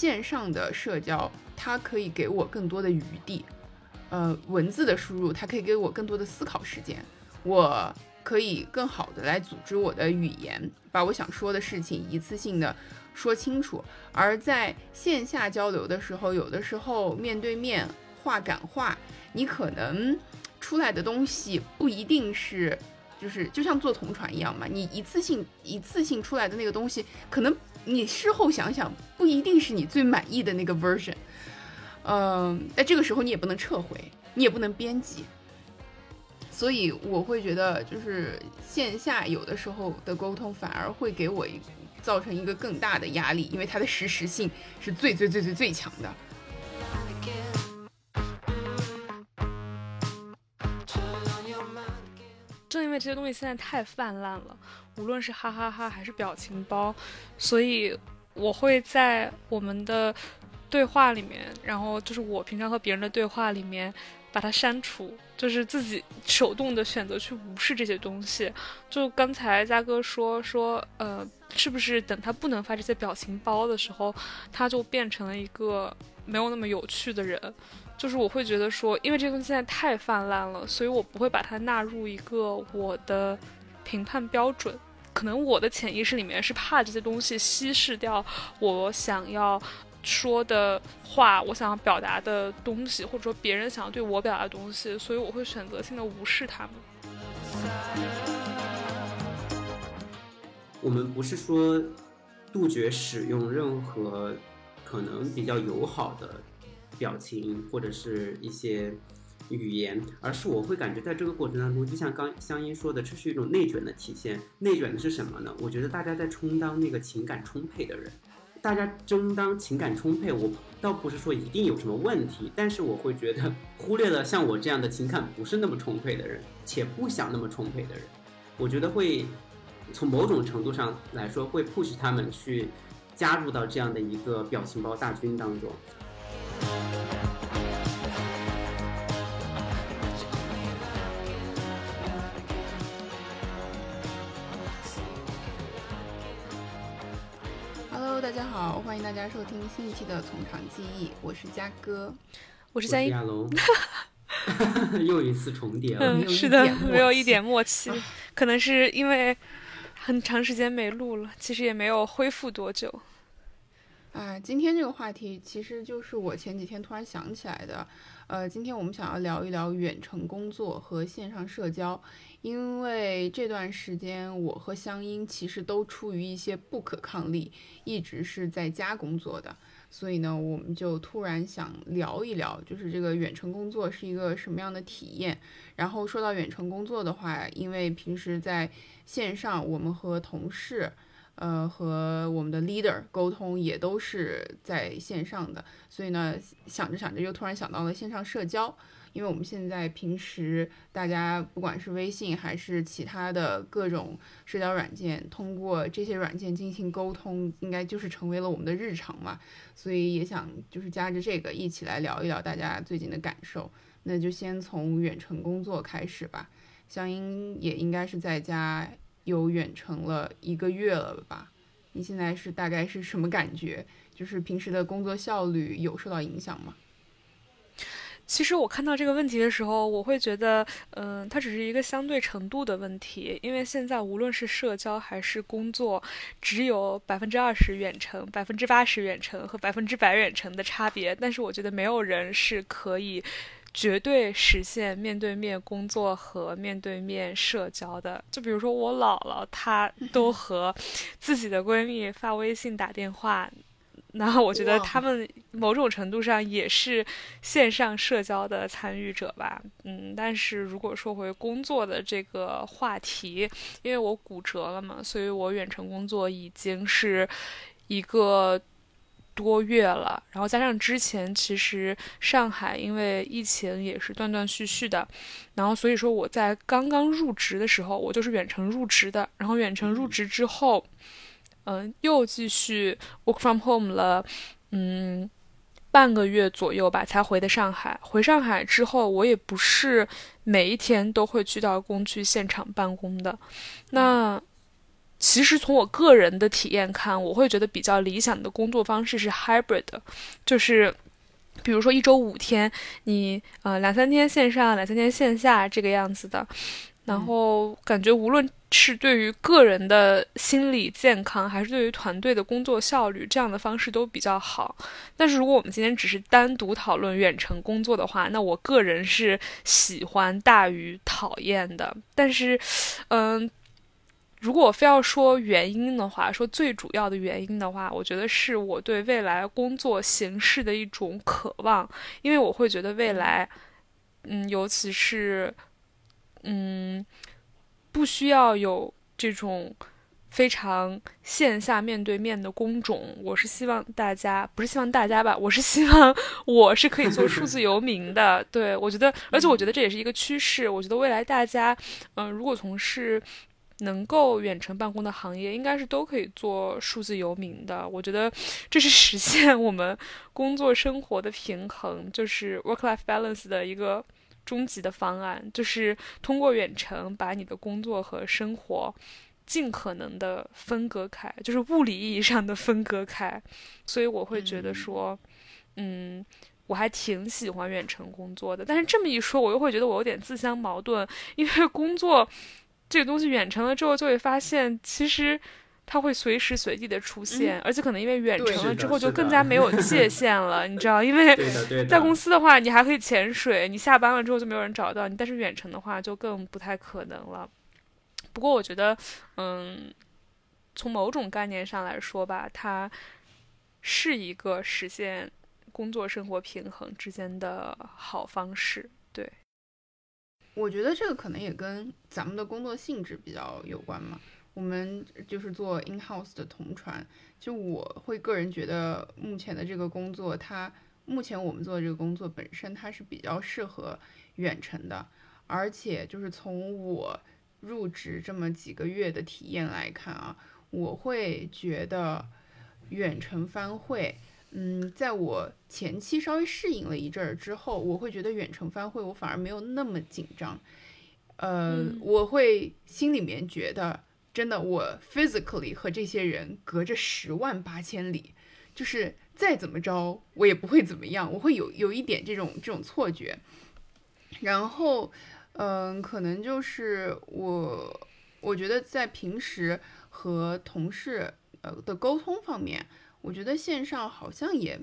线上的社交它可以给我更多的余地，呃，文字的输入它可以给我更多的思考时间，我可以更好的来组织我的语言，把我想说的事情一次性的说清楚。而在线下交流的时候，有的时候面对面话赶话，你可能出来的东西不一定是。就是就像坐同船一样嘛，你一次性一次性出来的那个东西，可能你事后想想不一定是你最满意的那个 version。嗯，在这个时候你也不能撤回，你也不能编辑，所以我会觉得，就是线下有的时候的沟通反而会给我造成一个更大的压力，因为它的实时性是最最最最最强的。正因为这些东西现在太泛滥了，无论是哈哈哈还是表情包，所以我会在我们的对话里面，然后就是我平常和别人的对话里面把它删除，就是自己手动的选择去无视这些东西。就刚才嘉哥说说，呃，是不是等他不能发这些表情包的时候，他就变成了一个没有那么有趣的人？就是我会觉得说，因为这东西现在太泛滥了，所以我不会把它纳入一个我的评判标准。可能我的潜意识里面是怕这些东西稀释掉我想要说的话，我想要表达的东西，或者说别人想要对我表达的东西，所以我会选择性的无视他们。我们不是说杜绝使用任何可能比较友好的。表情或者是一些语言，而是我会感觉在这个过程当中，就像刚香音说的，这是一种内卷的体现。内卷的是什么呢？我觉得大家在充当那个情感充沛的人，大家争当情感充沛，我倒不是说一定有什么问题，但是我会觉得忽略了像我这样的情感不是那么充沛的人，且不想那么充沛的人，我觉得会从某种程度上来说会 push 他们去加入到这样的一个表情包大军当中。Hello，大家好，欢迎大家收听新一期的《从长计议》，我是嘉哥，我是我嘉亚龙，又一次重叠了，嗯，是的，没有一点默契，可能是因为很长时间没录了，其实也没有恢复多久。啊，今天这个话题其实就是我前几天突然想起来的。呃，今天我们想要聊一聊远程工作和线上社交，因为这段时间我和香音其实都出于一些不可抗力，一直是在家工作的，所以呢，我们就突然想聊一聊，就是这个远程工作是一个什么样的体验。然后说到远程工作的话，因为平时在线上，我们和同事。呃，和我们的 leader 沟通也都是在线上的，所以呢，想着想着又突然想到了线上社交，因为我们现在平时大家不管是微信还是其他的各种社交软件，通过这些软件进行沟通，应该就是成为了我们的日常嘛，所以也想就是夹着这个一起来聊一聊大家最近的感受。那就先从远程工作开始吧，香英也应该是在家。有远程了一个月了吧？你现在是大概是什么感觉？就是平时的工作效率有受到影响吗？其实我看到这个问题的时候，我会觉得，嗯，它只是一个相对程度的问题。因为现在无论是社交还是工作，只有百分之二十远程、百分之八十远程和百分之百远程的差别。但是我觉得没有人是可以。绝对实现面对面工作和面对面社交的，就比如说我姥姥，她都和自己的闺蜜发微信打电话，那我觉得他们某种程度上也是线上社交的参与者吧。嗯，但是如果说回工作的这个话题，因为我骨折了嘛，所以我远程工作已经是一个。多月了，然后加上之前其实上海因为疫情也是断断续续的，然后所以说我在刚刚入职的时候，我就是远程入职的，然后远程入职之后，嗯，又继续 work from home 了，嗯，半个月左右吧才回的上海。回上海之后，我也不是每一天都会去到工区现场办公的，那。其实从我个人的体验看，我会觉得比较理想的工作方式是 hybrid，就是比如说一周五天，你呃两三天线上，两三天线下这个样子的。然后感觉无论是对于个人的心理健康，还是对于团队的工作效率，这样的方式都比较好。但是如果我们今天只是单独讨论远程工作的话，那我个人是喜欢大于讨厌的。但是，嗯。如果我非要说原因的话，说最主要的原因的话，我觉得是我对未来工作形式的一种渴望，因为我会觉得未来，嗯，尤其是，嗯，不需要有这种非常线下面对面的工种。我是希望大家，不是希望大家吧，我是希望我是可以做数字游民的。对我觉得，而且我觉得这也是一个趋势。我觉得未来大家，嗯，如果从事。能够远程办公的行业，应该是都可以做数字游民的。我觉得这是实现我们工作生活的平衡，就是 work-life balance 的一个终极的方案，就是通过远程把你的工作和生活尽可能的分割开，就是物理意义上的分割开。所以我会觉得说，嗯，我还挺喜欢远程工作的。但是这么一说，我又会觉得我有点自相矛盾，因为工作。这个东西远程了之后，就会发现其实它会随时随地的出现，而且可能因为远程了之后就更加没有 界限了，你知道？因为在公司的话，你还可以潜水，你下班了之后就没有人找到你，但是远程的话就更不太可能了。不过我觉得，嗯，从某种概念上来说吧，它是一个实现工作生活平衡之间的好方式，对。我觉得这个可能也跟咱们的工作性质比较有关嘛。我们就是做 in house 的同传，就我会个人觉得，目前的这个工作，它目前我们做的这个工作本身，它是比较适合远程的。而且就是从我入职这么几个月的体验来看啊，我会觉得远程翻会。嗯，在我前期稍微适应了一阵儿之后，我会觉得远程翻会我反而没有那么紧张。呃，我会心里面觉得，真的，我 physically 和这些人隔着十万八千里，就是再怎么着我也不会怎么样，我会有有一点这种这种错觉。然后，嗯，可能就是我，我觉得在平时和同事呃的沟通方面。我觉得线上好像也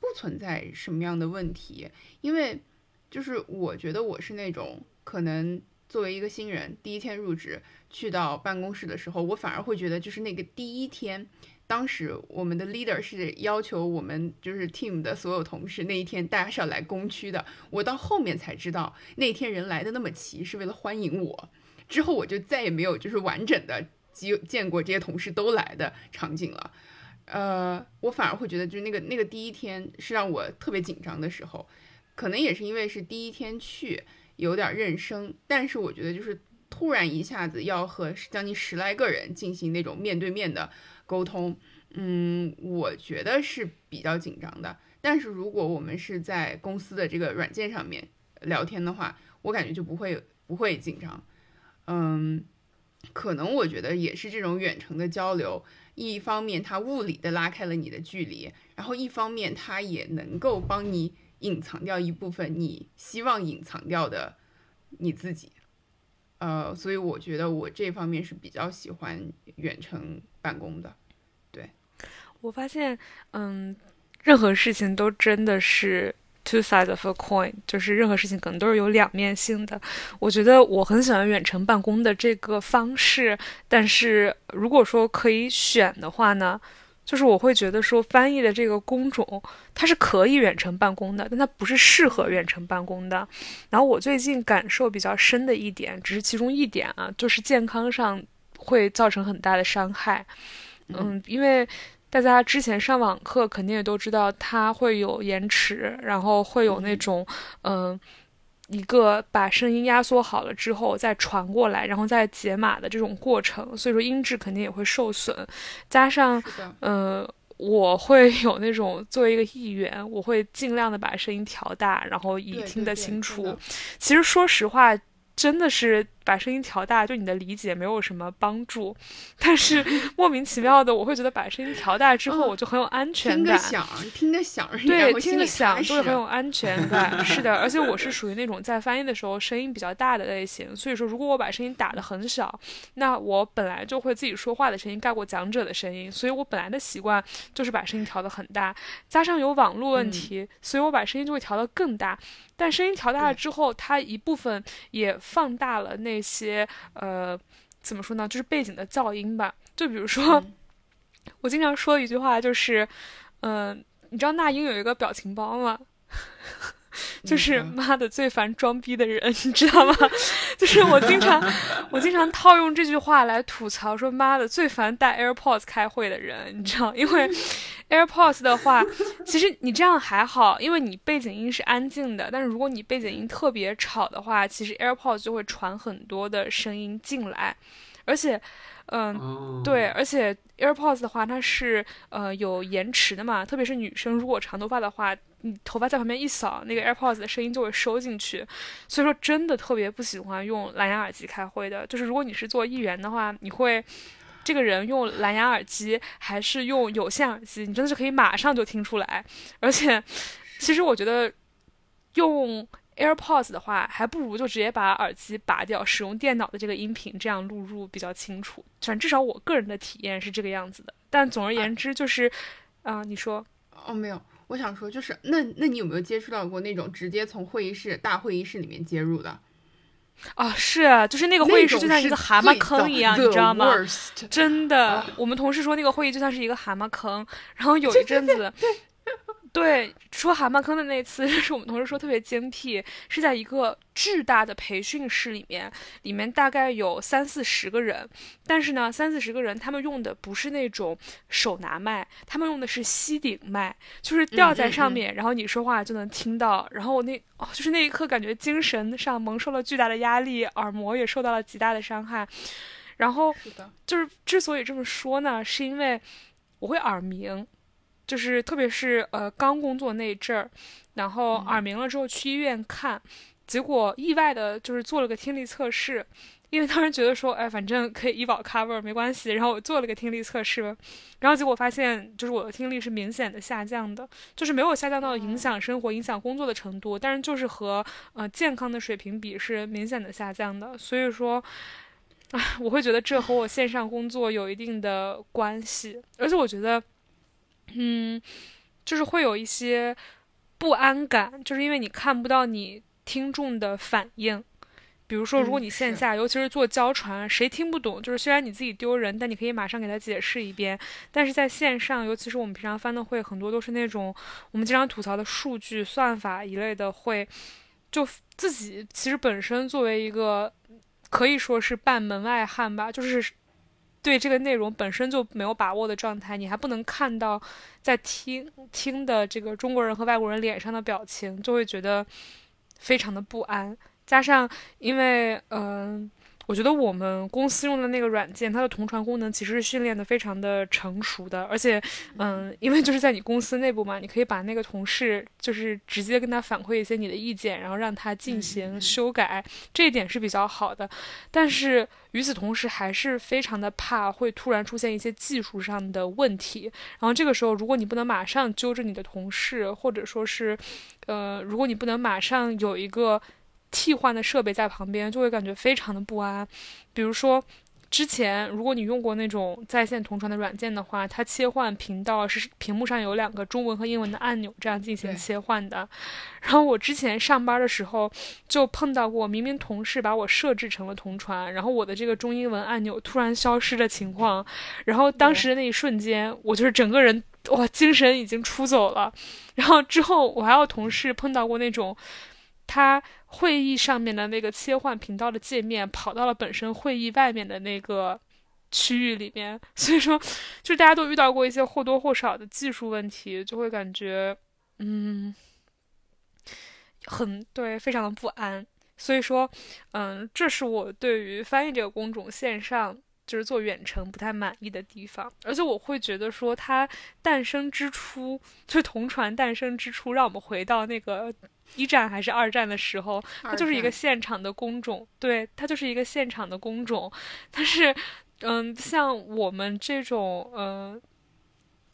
不存在什么样的问题，因为就是我觉得我是那种可能作为一个新人，第一天入职去到办公室的时候，我反而会觉得就是那个第一天，当时我们的 leader 是要求我们就是 team 的所有同事那一天大家是要来工区的，我到后面才知道那天人来的那么齐是为了欢迎我，之后我就再也没有就是完整的见见过这些同事都来的场景了。呃，我反而会觉得，就是那个那个第一天是让我特别紧张的时候，可能也是因为是第一天去，有点儿认生。但是我觉得，就是突然一下子要和将近十来个人进行那种面对面的沟通，嗯，我觉得是比较紧张的。但是如果我们是在公司的这个软件上面聊天的话，我感觉就不会不会紧张。嗯，可能我觉得也是这种远程的交流。一方面，它物理的拉开了你的距离，然后一方面，它也能够帮你隐藏掉一部分你希望隐藏掉的你自己。呃，所以我觉得我这方面是比较喜欢远程办公的。对，我发现，嗯，任何事情都真的是。Two sides of a coin，就是任何事情可能都是有两面性的。我觉得我很喜欢远程办公的这个方式，但是如果说可以选的话呢，就是我会觉得说翻译的这个工种它是可以远程办公的，但它不是适合远程办公的。然后我最近感受比较深的一点，只是其中一点啊，就是健康上会造成很大的伤害。嗯，因为。大家之前上网课肯定也都知道，它会有延迟，然后会有那种，嗯，一个把声音压缩好了之后再传过来，然后再解码的这种过程，所以说音质肯定也会受损。加上，嗯，我会有那种作为一个议员，我会尽量的把声音调大，然后以听得清楚。其实说实话，真的是把声音调大对你的理解没有什么帮助，但是 莫名其妙的，我会觉得把声音调大之后，我就很有安全感。听个响，听个响，对，听个响就会很有安全感。是的，而且我是属于那种在翻译的时候声音比较大的类型，所以说如果我把声音打得很小，那我本来就会自己说话的声音盖过讲者的声音，所以我本来的习惯就是把声音调得很大，加上有网络问题，所以我把声音就会调得更大。但声音调大了之后，它一部分也放大了那些呃，怎么说呢？就是背景的噪音吧。就比如说，我经常说一句话，就是，嗯，你知道那英有一个表情包吗？就是妈的最烦装逼的人，你知道吗？就是我经常 我经常套用这句话来吐槽，说妈的最烦带 AirPods 开会的人，你知道？因为 AirPods 的话，其实你这样还好，因为你背景音是安静的。但是如果你背景音特别吵的话，其实 AirPods 就会传很多的声音进来，而且。嗯，对，而且 AirPods 的话，它是呃有延迟的嘛，特别是女生如果长头发的话，你头发在旁边一扫，那个 AirPods 的声音就会收进去，所以说真的特别不喜欢用蓝牙耳机开会的。就是如果你是做议员的话，你会这个人用蓝牙耳机还是用有线耳机，你真的是可以马上就听出来。而且，其实我觉得用。AirPods 的话，还不如就直接把耳机拔掉，使用电脑的这个音频，这样录入比较清楚。反正至少我个人的体验是这个样子的。但总而言之，就是，啊，你说？哦，没有，我想说就是，那那你有没有接触到过那种直接从会议室大会议室里面接入的？啊，是，就是那个会议室就像一个蛤蟆坑一样，你知道吗？真的，我们同事说那个会议就像是一个蛤蟆坑，然后有一阵子。对，说蛤蟆坑的那次 是我们同事说特别精辟，是在一个巨大的培训室里面，里面大概有三四十个人，但是呢，三四十个人他们用的不是那种手拿麦，他们用的是吸顶麦，就是吊在上面，然后你说话就能听到。然后我那哦，就是那一刻感觉精神上蒙受了巨大的压力，耳膜也受到了极大的伤害。然后就是之所以这么说呢，是因为我会耳鸣。就是特别是呃刚工作那一阵儿，然后耳鸣了之后去医院看，结果意外的就是做了个听力测试，因为当时觉得说哎反正可以医保 cover 没关系，然后我做了个听力测试，然后结果发现就是我的听力是明显的下降的，就是没有下降到影响生活、影响工作的程度，但是就是和呃健康的水平比是明显的下降的，所以说，哎 我会觉得这和我线上工作有一定的关系，而且我觉得。嗯，就是会有一些不安感，就是因为你看不到你听众的反应。比如说，如果你线下，尤其是做交传，谁听不懂，就是虽然你自己丢人，但你可以马上给他解释一遍。但是在线上，尤其是我们平常翻的会，很多都是那种我们经常吐槽的数据、算法一类的会，就自己其实本身作为一个可以说是半门外汉吧，就是。对这个内容本身就没有把握的状态，你还不能看到在听听的这个中国人和外国人脸上的表情，就会觉得非常的不安。加上因为嗯。我觉得我们公司用的那个软件，它的同传功能其实是训练的非常的成熟的，而且，嗯，因为就是在你公司内部嘛，你可以把那个同事就是直接跟他反馈一些你的意见，然后让他进行修改，这一点是比较好的。但是与此同时，还是非常的怕会突然出现一些技术上的问题。然后这个时候，如果你不能马上纠正你的同事，或者说是，呃，如果你不能马上有一个。替换的设备在旁边，就会感觉非常的不安。比如说，之前如果你用过那种在线同传的软件的话，它切换频道是屏幕上有两个中文和英文的按钮，这样进行切换的。然后我之前上班的时候就碰到过，明明同事把我设置成了同传，然后我的这个中英文按钮突然消失的情况。然后当时的那一瞬间，我就是整个人哇，精神已经出走了。然后之后我还有同事碰到过那种。他会议上面的那个切换频道的界面跑到了本身会议外面的那个区域里面，所以说，就大家都遇到过一些或多或少的技术问题，就会感觉，嗯，很对，非常的不安。所以说，嗯，这是我对于翻译这个工种线上就是做远程不太满意的地方，而且我会觉得说它诞生之初，就同传诞生之初，让我们回到那个一战还是二战的时候，它就是一个现场的工种，对，它就是一个现场的工种。但是，嗯，像我们这种，嗯。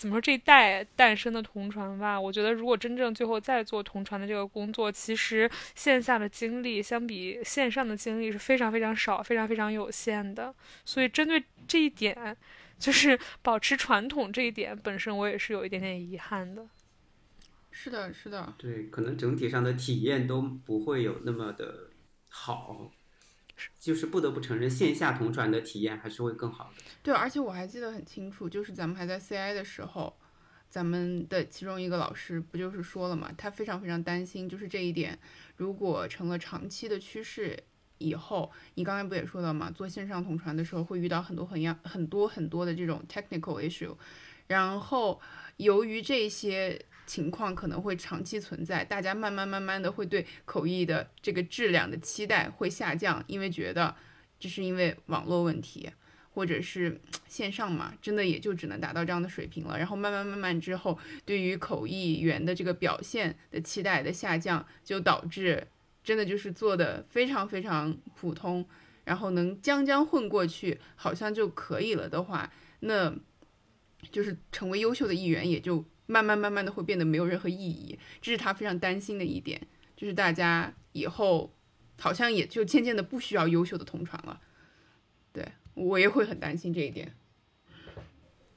怎么说这一代诞生的同传吧？我觉得如果真正最后再做同传的这个工作，其实线下的经历相比线上的经历是非常非常少、非常非常有限的。所以针对这一点，就是保持传统这一点本身，我也是有一点点遗憾的。是的，是的。对，可能整体上的体验都不会有那么的好。就是不得不承认，线下同传的体验还是会更好的。对，而且我还记得很清楚，就是咱们还在 CI 的时候，咱们的其中一个老师不就是说了嘛，他非常非常担心，就是这一点如果成了长期的趋势以后，你刚才不也说了嘛，做线上同传的时候会遇到很多很样很多很多的这种 technical issue，然后由于这些。情况可能会长期存在，大家慢慢慢慢的会对口译的这个质量的期待会下降，因为觉得这是因为网络问题，或者是线上嘛，真的也就只能达到这样的水平了。然后慢慢慢慢之后，对于口译员的这个表现的期待的下降，就导致真的就是做的非常非常普通，然后能将将混过去，好像就可以了的话，那就是成为优秀的译员也就。慢慢慢慢的会变得没有任何意义，这是他非常担心的一点，就是大家以后好像也就渐渐的不需要优秀的同传了。对我也会很担心这一点。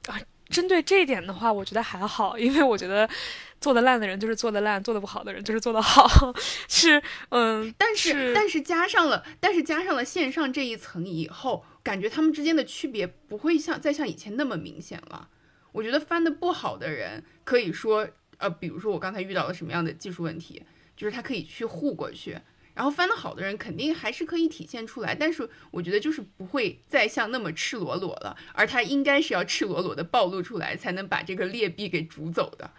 啊，针对这一点的话，我觉得还好，因为我觉得做的烂的人就是做的烂，做的不好的人就是做的好，是嗯。但是但是加上了但是加上了线上这一层以后，感觉他们之间的区别不会像再像以前那么明显了。我觉得翻的不好的人，可以说，呃，比如说我刚才遇到了什么样的技术问题，就是他可以去护过去，然后翻的好的人肯定还是可以体现出来，但是我觉得就是不会再像那么赤裸裸了，而他应该是要赤裸裸的暴露出来，才能把这个劣币给逐走的。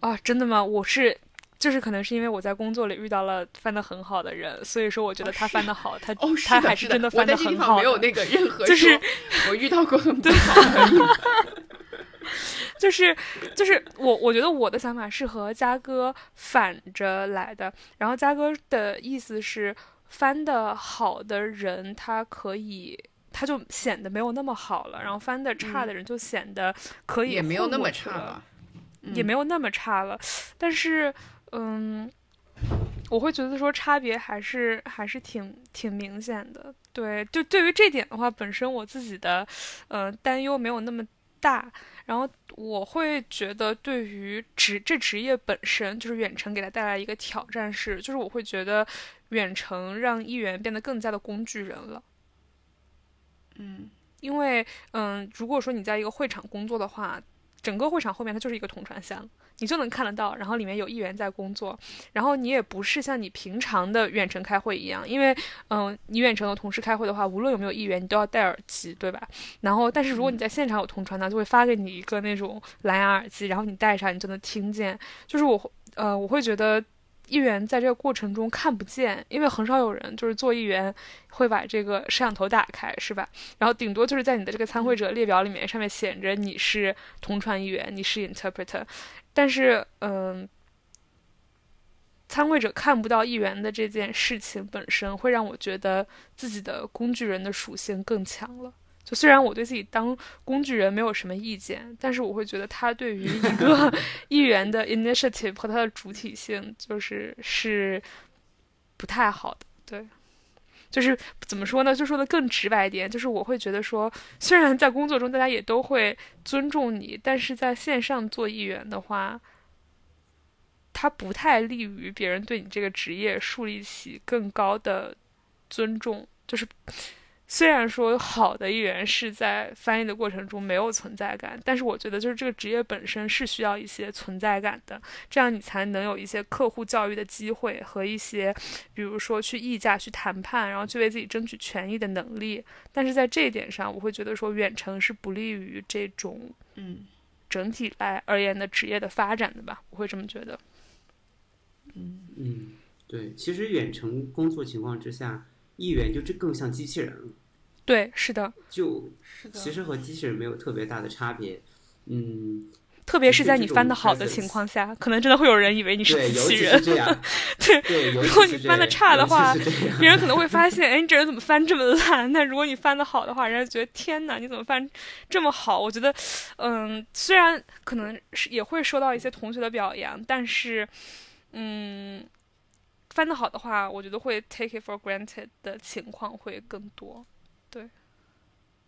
啊，真的吗？我是。就是可能是因为我在工作里遇到了翻的很好的人，所以说我觉得他翻的好，他他还是真的翻的很好。没有那个任何，就是我遇到过很不好的。就是就是我我觉得我的想法是和嘉哥反着来的，然后嘉哥的意思是翻的好的人他可以他就显得没有那么好了，然后翻的差的人就显得可以也没有那么差了，也没有那么差了，但是。嗯，我会觉得说差别还是还是挺挺明显的。对，就对于这点的话，本身我自己的呃担忧没有那么大。然后我会觉得，对于职这职业本身，就是远程给他带来一个挑战是，就是我会觉得远程让议员变得更加的工具人了。嗯，因为嗯，如果说你在一个会场工作的话，整个会场后面它就是一个同传箱。你就能看得到，然后里面有议员在工作，然后你也不是像你平常的远程开会一样，因为，嗯，你远程的同事开会的话，无论有没有议员，你都要戴耳机，对吧？然后，但是如果你在现场有同传呢，就会发给你一个那种蓝牙耳机，然后你戴上，你就能听见。就是我，呃，我会觉得。议员在这个过程中看不见，因为很少有人就是做议员会把这个摄像头打开，是吧？然后顶多就是在你的这个参会者列表里面上面写着你是同传议员，你是 interpreter，但是嗯，参会者看不到议员的这件事情本身，会让我觉得自己的工具人的属性更强了。就虽然我对自己当工具人没有什么意见，但是我会觉得他对于一个 议员的 initiative 和他的主体性，就是是不太好的。对，就是怎么说呢？就说的更直白一点，就是我会觉得说，虽然在工作中大家也都会尊重你，但是在线上做议员的话，他不太利于别人对你这个职业树立起更高的尊重，就是。虽然说好的艺人是在翻译的过程中没有存在感，但是我觉得就是这个职业本身是需要一些存在感的，这样你才能有一些客户教育的机会和一些，比如说去议价、去谈判，然后去为自己争取权益的能力。但是在这一点上，我会觉得说远程是不利于这种嗯整体来而言的职业的发展的吧，我会这么觉得。嗯嗯，对，其实远程工作情况之下，议员就这更像机器人了。对，是的，就是的，其实和机器人没有特别大的差别。嗯，特别是在你翻的好的情况下，可能真的会有人以为你是机器人。对，对，如果你翻的差的话 别人可能会发现，哎，你这人怎么翻这么烂？那如果你翻的好的话，人家觉得天哪，你怎么翻这么好？我觉得，嗯，虽然可能是也会收到一些同学的表扬，但是，嗯，翻的好的话，我觉得会 take it for granted 的情况会更多。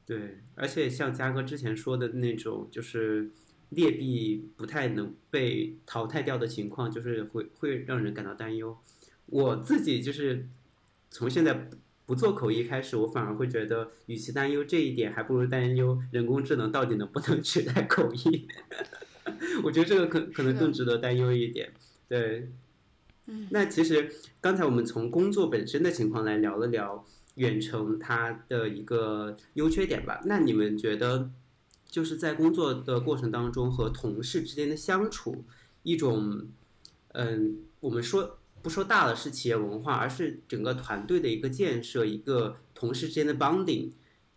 对，而且像嘉哥之前说的那种，就是劣币不太能被淘汰掉的情况，就是会会让人感到担忧。我自己就是从现在不不做口译开始，我反而会觉得，与其担忧这一点，还不如担忧人工智能到底能不能取代口译。我觉得这个可可能更值得担忧一点。对，嗯那其实刚才我们从工作本身的情况来聊了聊远程它的一个优缺点吧。那你们觉得，就是在工作的过程当中和同事之间的相处，一种，嗯，我们说不说大了是企业文化，而是整个团队的一个建设，一个同事之间的 bonding，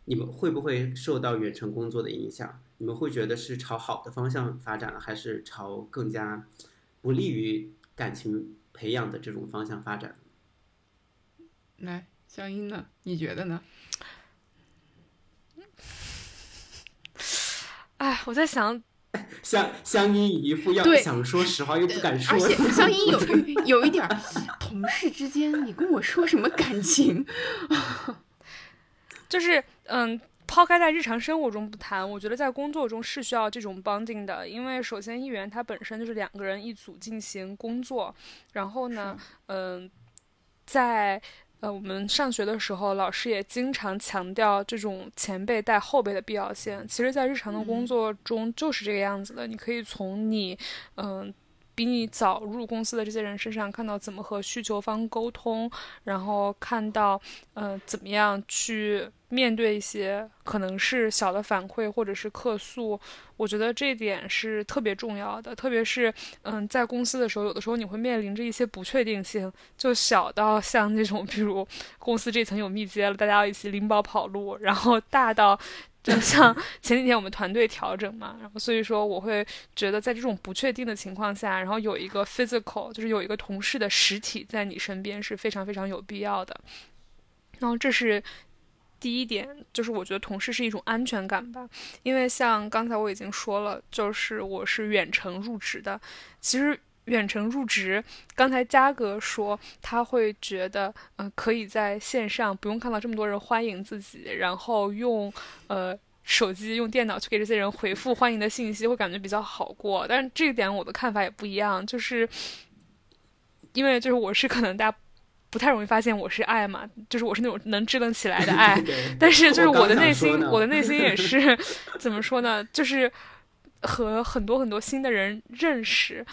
你们会不会受到远程工作的影响？你们会觉得是朝好的方向发展了，还是朝更加不利于感情培养的这种方向发展？来，香音呢？你觉得呢？哎，我在想，香香音一副要对想说实话又不敢说而且的，香音有有一点，同事之间，你跟我说什么感情？就是嗯，抛开在日常生活中不谈，我觉得在工作中是需要这种 bonding 的，因为首先议员他本身就是两个人一组进行工作，然后呢，嗯、在呃我们上学的时候，老师也经常强调这种前辈带后辈的必要性。其实，在日常的工作中就是这个样子的，你可以从你嗯。比你早入公司的这些人身上看到怎么和需求方沟通，然后看到，呃，怎么样去面对一些可能是小的反馈或者是客诉，我觉得这点是特别重要的。特别是，嗯，在公司的时候，有的时候你会面临着一些不确定性，就小到像那种，比如公司这层有密接了，大家要一起拎包跑路，然后大到。就像 前几天我们团队调整嘛，然后所以说我会觉得在这种不确定的情况下，然后有一个 physical，就是有一个同事的实体在你身边是非常非常有必要的。然后这是第一点，就是我觉得同事是一种安全感吧，因为像刚才我已经说了，就是我是远程入职的，其实。远程入职，刚才嘉哥说他会觉得，呃，可以在线上不用看到这么多人欢迎自己，然后用呃手机、用电脑去给这些人回复欢迎的信息，会感觉比较好过。但是这一点我的看法也不一样，就是因为就是我是可能大家不太容易发现我是爱嘛，就是我是那种能支棱起来的爱，但是就是我我的内心，我的内心也 是怎么说呢？就是和很多很多新的人认识。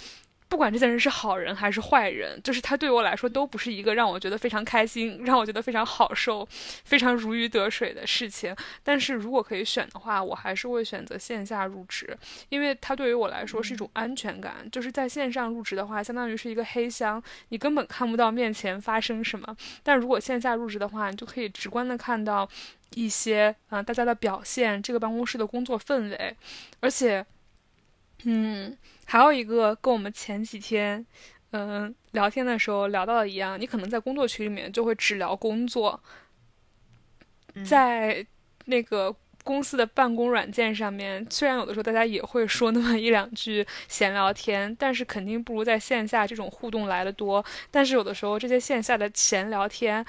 不管这些人是好人还是坏人，就是他对我来说都不是一个让我觉得非常开心、让我觉得非常好受、非常如鱼得水的事情。但是如果可以选的话，我还是会选择线下入职，因为它对于我来说是一种安全感。就是在线上入职的话，相当于是一个黑箱，你根本看不到面前发生什么。但如果线下入职的话，你就可以直观的看到一些啊、大家的表现，这个办公室的工作氛围，而且，嗯，还有一个跟我们前几天嗯、聊天的时候聊到的一样，你可能在工作群里面就会只聊工作，在那个。公司的办公软件上面，虽然有的时候大家也会说那么一两句闲聊天，但是肯定不如在线下这种互动来的多。但是有的时候这些线下的闲聊天，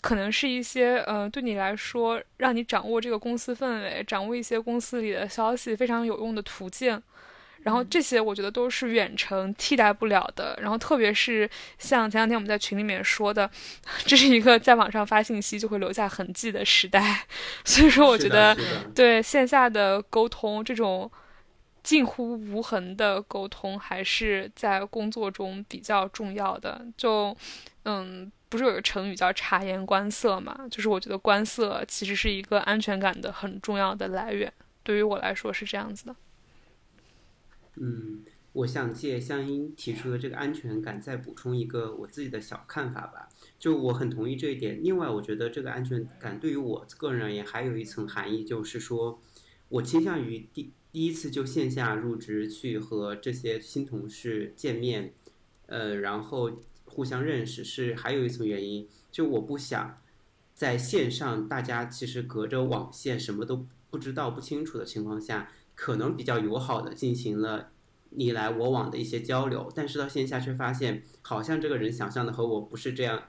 可能是一些呃对你来说让你掌握这个公司氛围、掌握一些公司里的消息非常有用的途径。然后这些我觉得都是远程替代不了的。然后特别是像前两天我们在群里面说的，这是一个在网上发信息就会留下痕迹的时代。所以说，我觉得对线下的沟通这种近乎无痕的沟通，还是在工作中比较重要的。就嗯。不是有个成语叫察言观色嘛？就是我觉得观色其实是一个安全感的很重要的来源。对于我来说是这样子的。嗯，我想借香音提出的这个安全感，再补充一个我自己的小看法吧。就我很同意这一点。另外，我觉得这个安全感对于我个人而言还有一层含义，就是说我倾向于第第一次就线下入职去和这些新同事见面，呃，然后互相认识，是还有一层原因，就我不想在线上大家其实隔着网线什么都不知道不清楚的情况下，可能比较友好的进行了。你来我往的一些交流，但是到线下却发现，好像这个人想象的和我不是这样。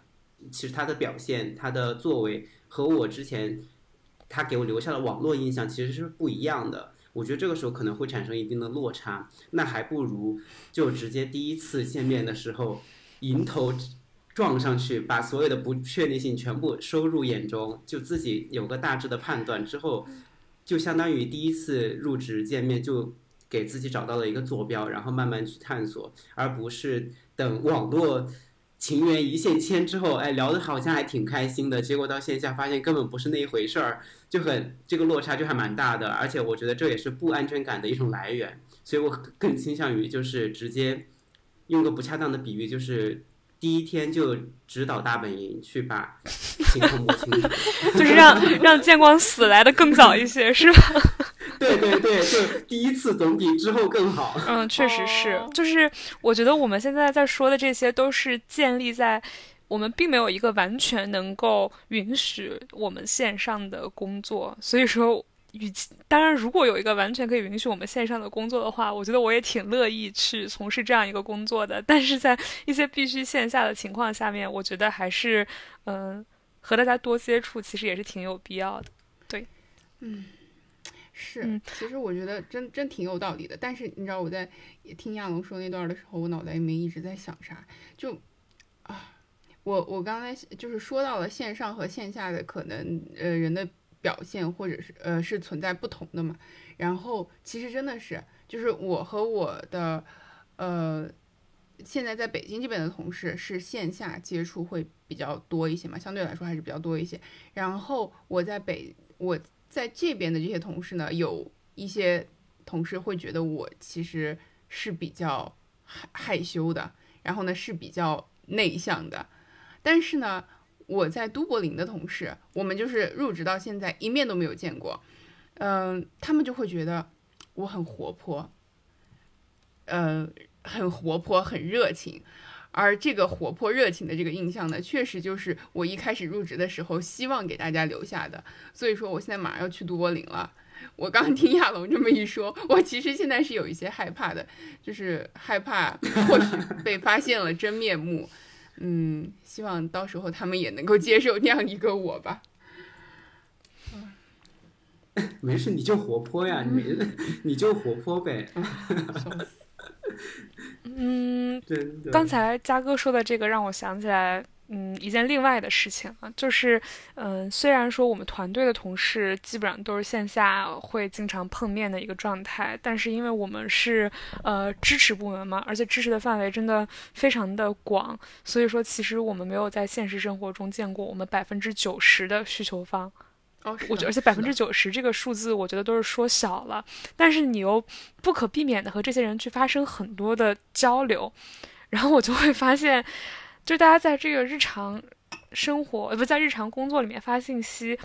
其实他的表现、他的作为和我之前他给我留下的网络印象其实是不一样的。我觉得这个时候可能会产生一定的落差。那还不如就直接第一次见面的时候迎头撞上去，把所有的不确定性全部收入眼中，就自己有个大致的判断之后，就相当于第一次入职见面就。给自己找到了一个坐标，然后慢慢去探索，而不是等网络情缘一线牵之后，哎，聊的好像还挺开心的，结果到线下发现根本不是那一回事儿，就很这个落差就还蛮大的，而且我觉得这也是不安全感的一种来源，所以我更倾向于就是直接用个不恰当的比喻，就是第一天就指导大本营去把情况摸清楚，就是让 让见光死来的更早一些，是吧？对对对，就第一次总比之后更好。嗯，确实是，就是我觉得我们现在在说的这些都是建立在我们并没有一个完全能够允许我们线上的工作，所以说，与其当然，如果有一个完全可以允许我们线上的工作的话，我觉得我也挺乐意去从事这样一个工作的。但是在一些必须线下的情况下面，我觉得还是嗯，和大家多接触其实也是挺有必要的。对，嗯。是，其实我觉得真真挺有道理的。但是你知道我在听亚龙说那段的时候，我脑袋里面一直在想啥？就啊，我我刚才就是说到了线上和线下的可能呃人的表现或者是呃是存在不同的嘛。然后其实真的是，就是我和我的呃现在在北京这边的同事是线下接触会比较多一些嘛，相对来说还是比较多一些。然后我在北我。在这边的这些同事呢，有一些同事会觉得我其实是比较害害羞的，然后呢是比较内向的。但是呢，我在都柏林的同事，我们就是入职到现在一面都没有见过，嗯，他们就会觉得我很活泼，呃，很活泼，很热情。而这个活泼热情的这个印象呢，确实就是我一开始入职的时候希望给大家留下的。所以说，我现在马上要去都柏林了。我刚听亚龙这么一说，我其实现在是有一些害怕的，就是害怕或许被发现了真面目。嗯，希望到时候他们也能够接受那样一个我吧。没事，你就活泼呀，你 你就活泼呗。嗯，刚才嘉哥说的这个让我想起来，嗯，一件另外的事情啊，就是，嗯，虽然说我们团队的同事基本上都是线下会经常碰面的一个状态，但是因为我们是呃支持部门嘛，而且支持的范围真的非常的广，所以说其实我们没有在现实生活中见过我们百分之九十的需求方。哦，我觉得，而且百分之九十这个数字，我觉得都是说小了。但是你又不可避免的和这些人去发生很多的交流，然后我就会发现，就大家在这个日常生活，呃，不在日常工作里面发信息。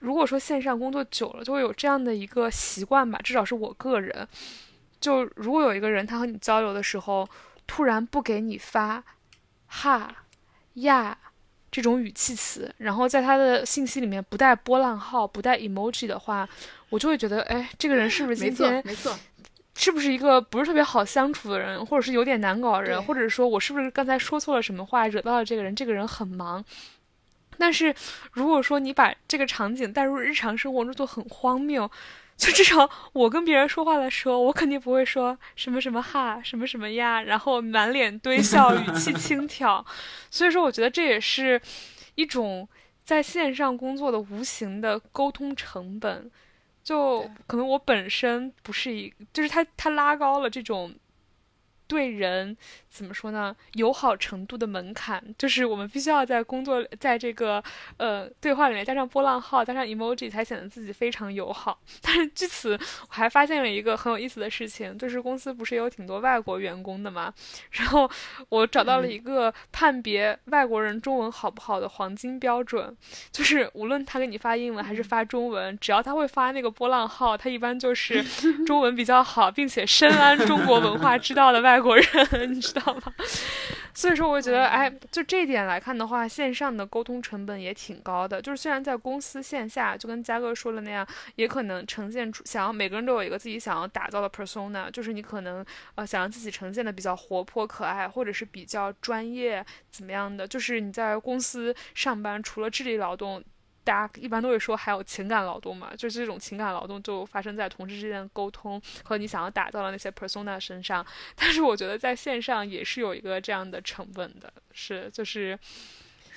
如果说线上工作久了，就会有这样的一个习惯吧。至少是我个人，就如果有一个人他和你交流的时候，突然不给你发哈呀。这种语气词，然后在他的信息里面不带波浪号、不带 emoji 的话，我就会觉得，哎，这个人是不是今天没错，是不是一个不是特别好相处的人，或者是有点难搞的人，或者说我是不是刚才说错了什么话，惹到了这个人？这个人很忙。但是如果说你把这个场景带入日常生活中，就很荒谬。就至少我跟别人说话的时候，我肯定不会说什么什么哈，什么什么呀，然后满脸堆笑，语气轻佻。所以说，我觉得这也是一种在线上工作的无形的沟通成本。就可能我本身不是一，就是他他拉高了这种对人怎么说呢？友好程度的门槛，就是我们必须要在工作，在这个呃对话里面加上波浪号，加上 emoji，才显得自己非常友好。但是据此，我还发现了一个很有意思的事情，就是公司不是有挺多外国员工的嘛？然后我找到了一个判别外国人中文好不好的黄金标准，就是无论他给你发英文还是发中文，只要他会发那个波浪号，他一般就是 中文比较好，并且深谙中国文化之道的外。外国人，你知道吗？所以说，我觉得，哎，就这一点来看的话，线上的沟通成本也挺高的。就是虽然在公司线下，就跟嘉哥说的那样，也可能呈现出想要每个人都有一个自己想要打造的 persona，就是你可能呃想让自己呈现的比较活泼可爱，或者是比较专业怎么样的。就是你在公司上班，除了智力劳动。大家一般都会说还有情感劳动嘛，就是这种情感劳动就发生在同事之间的沟通和你想要打造的那些 persona 身上。但是我觉得在线上也是有一个这样的成本的，是就是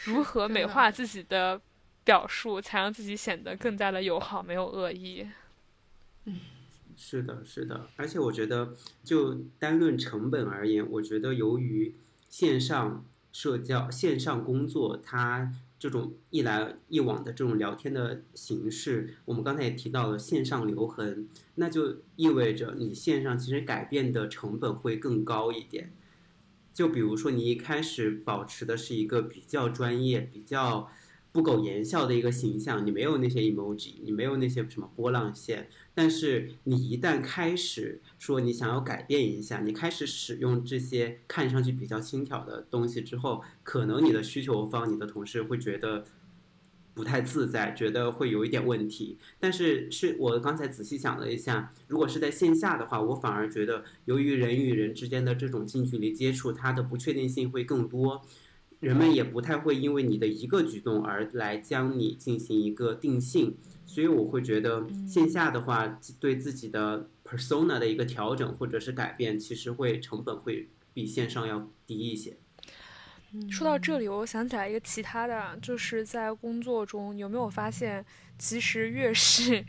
如何美化自己的表述，才让自己显得更加的友好，没有恶意。嗯，是的，是的。而且我觉得，就单论成本而言，我觉得由于线上社交、线上工作，它这种一来一往的这种聊天的形式，我们刚才也提到了线上留痕，那就意味着你线上其实改变的成本会更高一点。就比如说你一开始保持的是一个比较专业、比较。不苟言笑的一个形象，你没有那些 emoji，你没有那些什么波浪线，但是你一旦开始说你想要改变一下，你开始使用这些看上去比较轻佻的东西之后，可能你的需求方、你的同事会觉得不太自在，觉得会有一点问题。但是是我刚才仔细想了一下，如果是在线下的话，我反而觉得由于人与人之间的这种近距离接触，它的不确定性会更多。人们也不太会因为你的一个举动而来将你进行一个定性，所以我会觉得线下的话，对自己的 persona 的一个调整或者是改变，其实会成本会比线上要低一些。说到这里，我想起来一个其他的，就是在工作中有没有发现，其实越是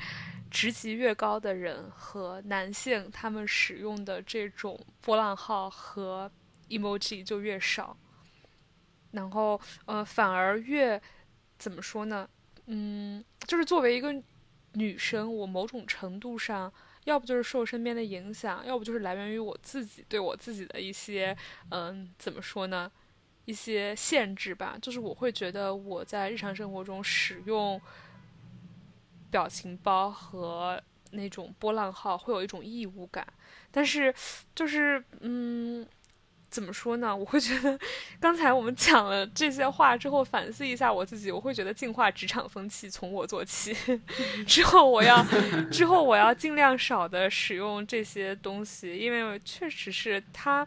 职级越高的人和男性，他们使用的这种波浪号和 emoji 就越少。然后，呃，反而越怎么说呢？嗯，就是作为一个女生，我某种程度上，要不就是受身边的影响，要不就是来源于我自己对我自己的一些，嗯，怎么说呢？一些限制吧。就是我会觉得我在日常生活中使用表情包和那种波浪号会有一种异物感，但是就是，嗯。怎么说呢？我会觉得，刚才我们讲了这些话之后，反思一下我自己，我会觉得净化职场风气从我做起。之后我要，之后我要尽量少的使用这些东西，因为确实是它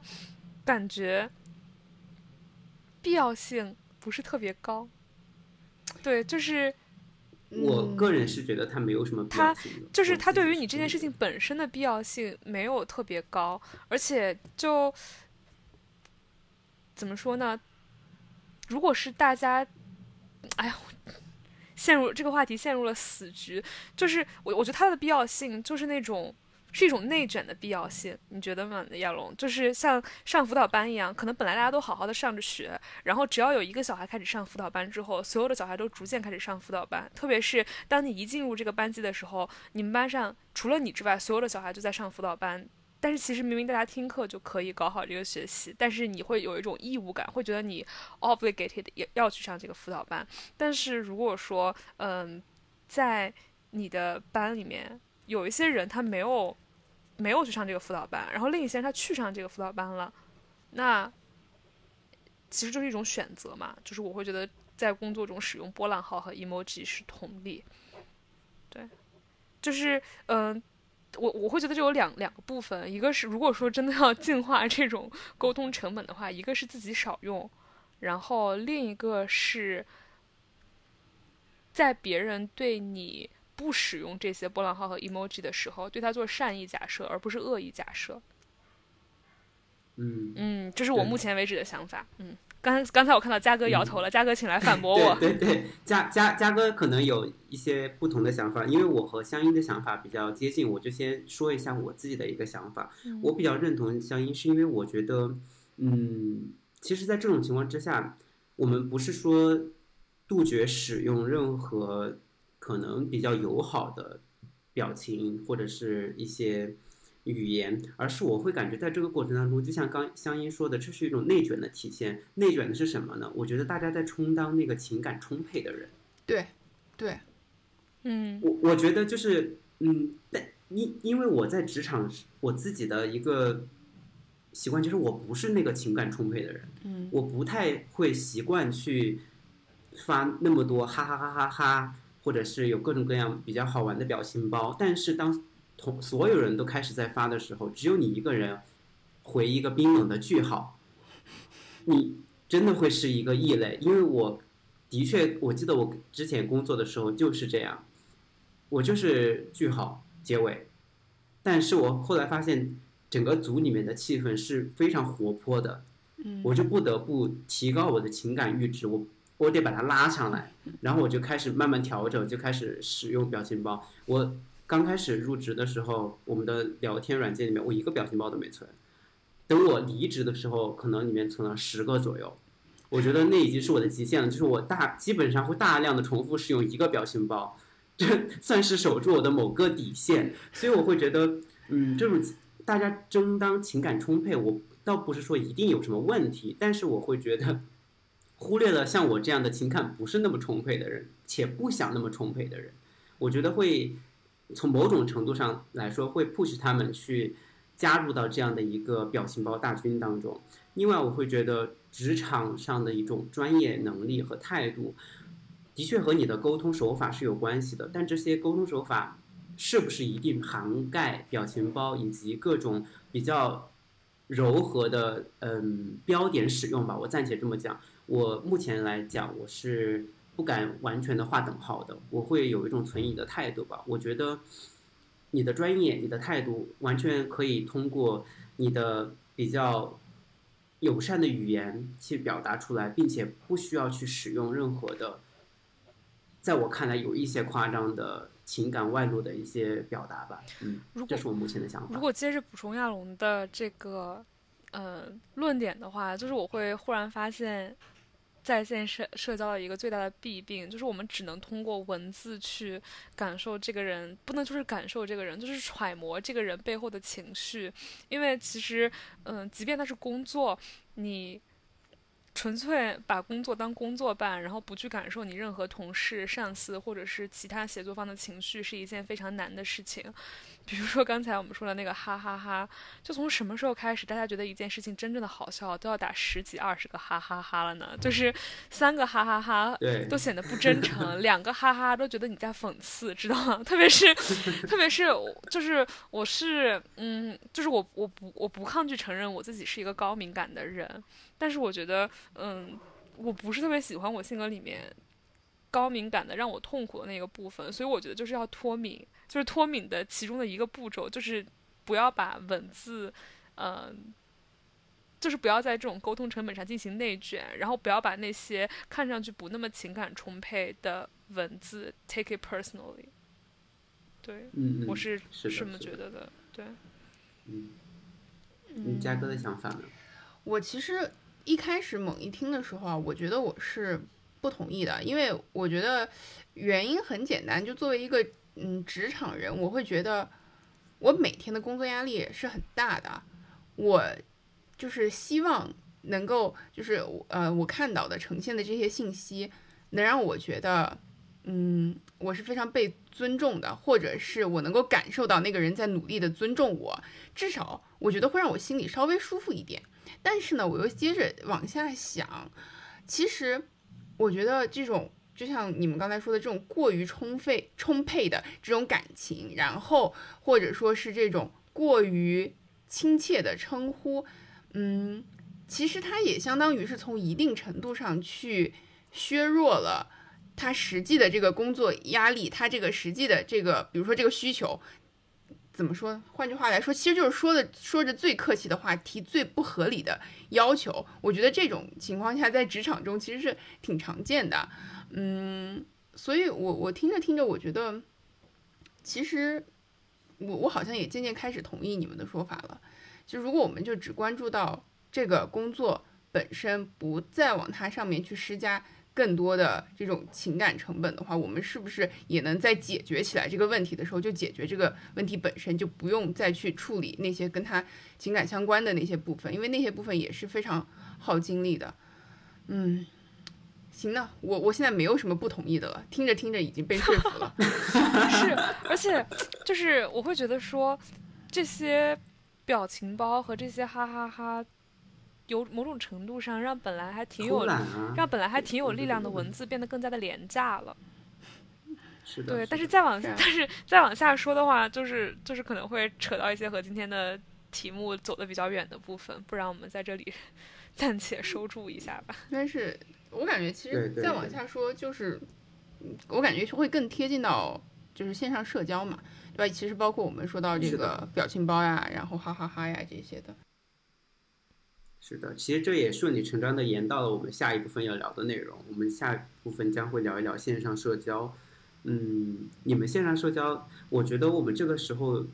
感觉必要性不是特别高。对，就是我个人是觉得它没有什么必要性。就是它对于你这件事情本身的必要性没有特别高，而且就。怎么说呢？如果是大家，哎呀，陷入这个话题陷入了死局，就是我我觉得它的必要性就是那种是一种内卷的必要性，你觉得吗，亚龙？就是像上辅导班一样，可能本来大家都好好的上着学，然后只要有一个小孩开始上辅导班之后，所有的小孩都逐渐开始上辅导班。特别是当你一进入这个班级的时候，你们班上除了你之外，所有的小孩就在上辅导班。但是其实明明大家听课就可以搞好这个学习，但是你会有一种义务感，会觉得你 obligated 也要去上这个辅导班。但是如果说，嗯，在你的班里面有一些人他没有没有去上这个辅导班，然后另一些人他去上这个辅导班了，那其实就是一种选择嘛。就是我会觉得在工作中使用波浪号和 emoji 是同理，对，就是嗯。我我会觉得这有两两个部分，一个是如果说真的要 净化这种沟通成本的话，一个是自己少用，然后另一个是在别人对你不使用这些波浪号和 emoji 的时候，对他做善意假设，而不是恶意假设。嗯嗯，这是我目前为止的想法。嗯，刚刚才我看到嘉哥摇头了，嘉哥请来反驳我。对对对，嘉嘉嘉哥可能有一些不同的想法，因为我和香音的想法比较接近，我就先说一下我自己的一个想法。我比较认同香音，是因为我觉得，嗯，其实，在这种情况之下，我们不是说杜绝使用任何可能比较友好的表情或者是一些。语言，而是我会感觉在这个过程当中，就像刚香音说的，这是一种内卷的体现。内卷的是什么呢？我觉得大家在充当那个情感充沛的人。对，对，嗯，我我觉得就是，嗯，但因因为我在职场，我自己的一个习惯就是我不是那个情感充沛的人。嗯，我不太会习惯去发那么多哈哈哈哈哈，或者是有各种各样比较好玩的表情包。但是当同所有人都开始在发的时候，只有你一个人回一个冰冷的句号，你真的会是一个异类。因为我的确，我记得我之前工作的时候就是这样，我就是句号结尾。但是我后来发现，整个组里面的气氛是非常活泼的，我就不得不提高我的情感阈值，我我得把它拉上来，然后我就开始慢慢调整，就开始使用表情包。我。刚开始入职的时候，我们的聊天软件里面我一个表情包都没存。等我离职的时候，可能里面存了十个左右。我觉得那已经是我的极限了，就是我大基本上会大量的重复使用一个表情包，这 算是守住我的某个底线。所以我会觉得，嗯，这种大家争当情感充沛，我倒不是说一定有什么问题，但是我会觉得忽略了像我这样的情感不是那么充沛的人，且不想那么充沛的人，我觉得会。从某种程度上来说，会 push 他们去加入到这样的一个表情包大军当中。另外，我会觉得职场上的一种专业能力和态度，的确和你的沟通手法是有关系的。但这些沟通手法是不是一定涵盖表情包以及各种比较柔和的嗯标点使用吧？我暂且这么讲。我目前来讲，我是。不敢完全的划等号的，我会有一种存疑的态度吧。我觉得你的专业、你的态度完全可以通过你的比较友善的语言去表达出来，并且不需要去使用任何的，在我看来有一些夸张的情感外露的一些表达吧。嗯，这是我目前的想法。如果接着补充亚龙的这个呃论点的话，就是我会忽然发现。在线社社交的一个最大的弊病，就是我们只能通过文字去感受这个人，不能就是感受这个人，就是揣摩这个人背后的情绪。因为其实，嗯，即便他是工作，你纯粹把工作当工作办，然后不去感受你任何同事、上司或者是其他协作方的情绪，是一件非常难的事情。比如说刚才我们说的那个哈哈哈，就从什么时候开始，大家觉得一件事情真正的好笑都要打十几二十个哈哈哈了呢？就是三个哈哈哈都显得不 真诚，两个哈哈都觉得你在讽刺，知道吗？特别是，特别是，就是我是，嗯，就是我我不我不抗拒承认我自己是一个高敏感的人，但是我觉得，嗯，我不是特别喜欢我性格里面高敏感的让我痛苦的那个部分，所以我觉得就是要脱敏。就是脱敏的其中的一个步骤，就是不要把文字，嗯，就是不要在这种沟通成本上进行内卷，然后不要把那些看上去不那么情感充沛的文字 take it personally。对，嗯我是这么觉得的，对。嗯，你嘉哥的想法呢？我其实一开始猛一听的时候啊，我觉得我是不同意的，因为我觉得原因很简单，就作为一个。嗯，职场人我会觉得，我每天的工作压力是很大的。我就是希望能够，就是呃，我看到的呈现的这些信息，能让我觉得，嗯，我是非常被尊重的，或者是我能够感受到那个人在努力的尊重我，至少我觉得会让我心里稍微舒服一点。但是呢，我又接着往下想，其实我觉得这种。就像你们刚才说的这种过于充沛、充沛的这种感情，然后或者说是这种过于亲切的称呼，嗯，其实它也相当于是从一定程度上去削弱了他实际的这个工作压力，他这个实际的这个，比如说这个需求。怎么说？换句话来说，其实就是说的说着最客气的话，提最不合理的要求。我觉得这种情况下在职场中其实是挺常见的。嗯，所以我我听着听着，我觉得其实我我好像也渐渐开始同意你们的说法了。就如果我们就只关注到这个工作本身，不再往它上面去施加。更多的这种情感成本的话，我们是不是也能在解决起来这个问题的时候，就解决这个问题本身，就不用再去处理那些跟他情感相关的那些部分，因为那些部分也是非常耗精力的。嗯，行的，我我现在没有什么不同意的了，听着听着已经被说服了。是，而且就是我会觉得说，这些表情包和这些哈哈哈。有某种程度上让本来还挺有让本来还挺有力量的文字变得更加的廉价了。是的。对，但是再往但是再往下说的话，就是就是可能会扯到一些和今天的题目走的比较远的部分，不然我们在这里 暂且收住一下吧。但是我感觉其实再往下说，就是我感觉会更贴近到就是线上社交嘛，对吧？其实包括我们说到这个表情包呀，然后哈哈哈呀这些的。是的，其实这也顺理成章的延到了我们下一部分要聊的内容。我们下部分将会聊一聊线上社交。嗯，你们线上社交，我觉得我们这个时候，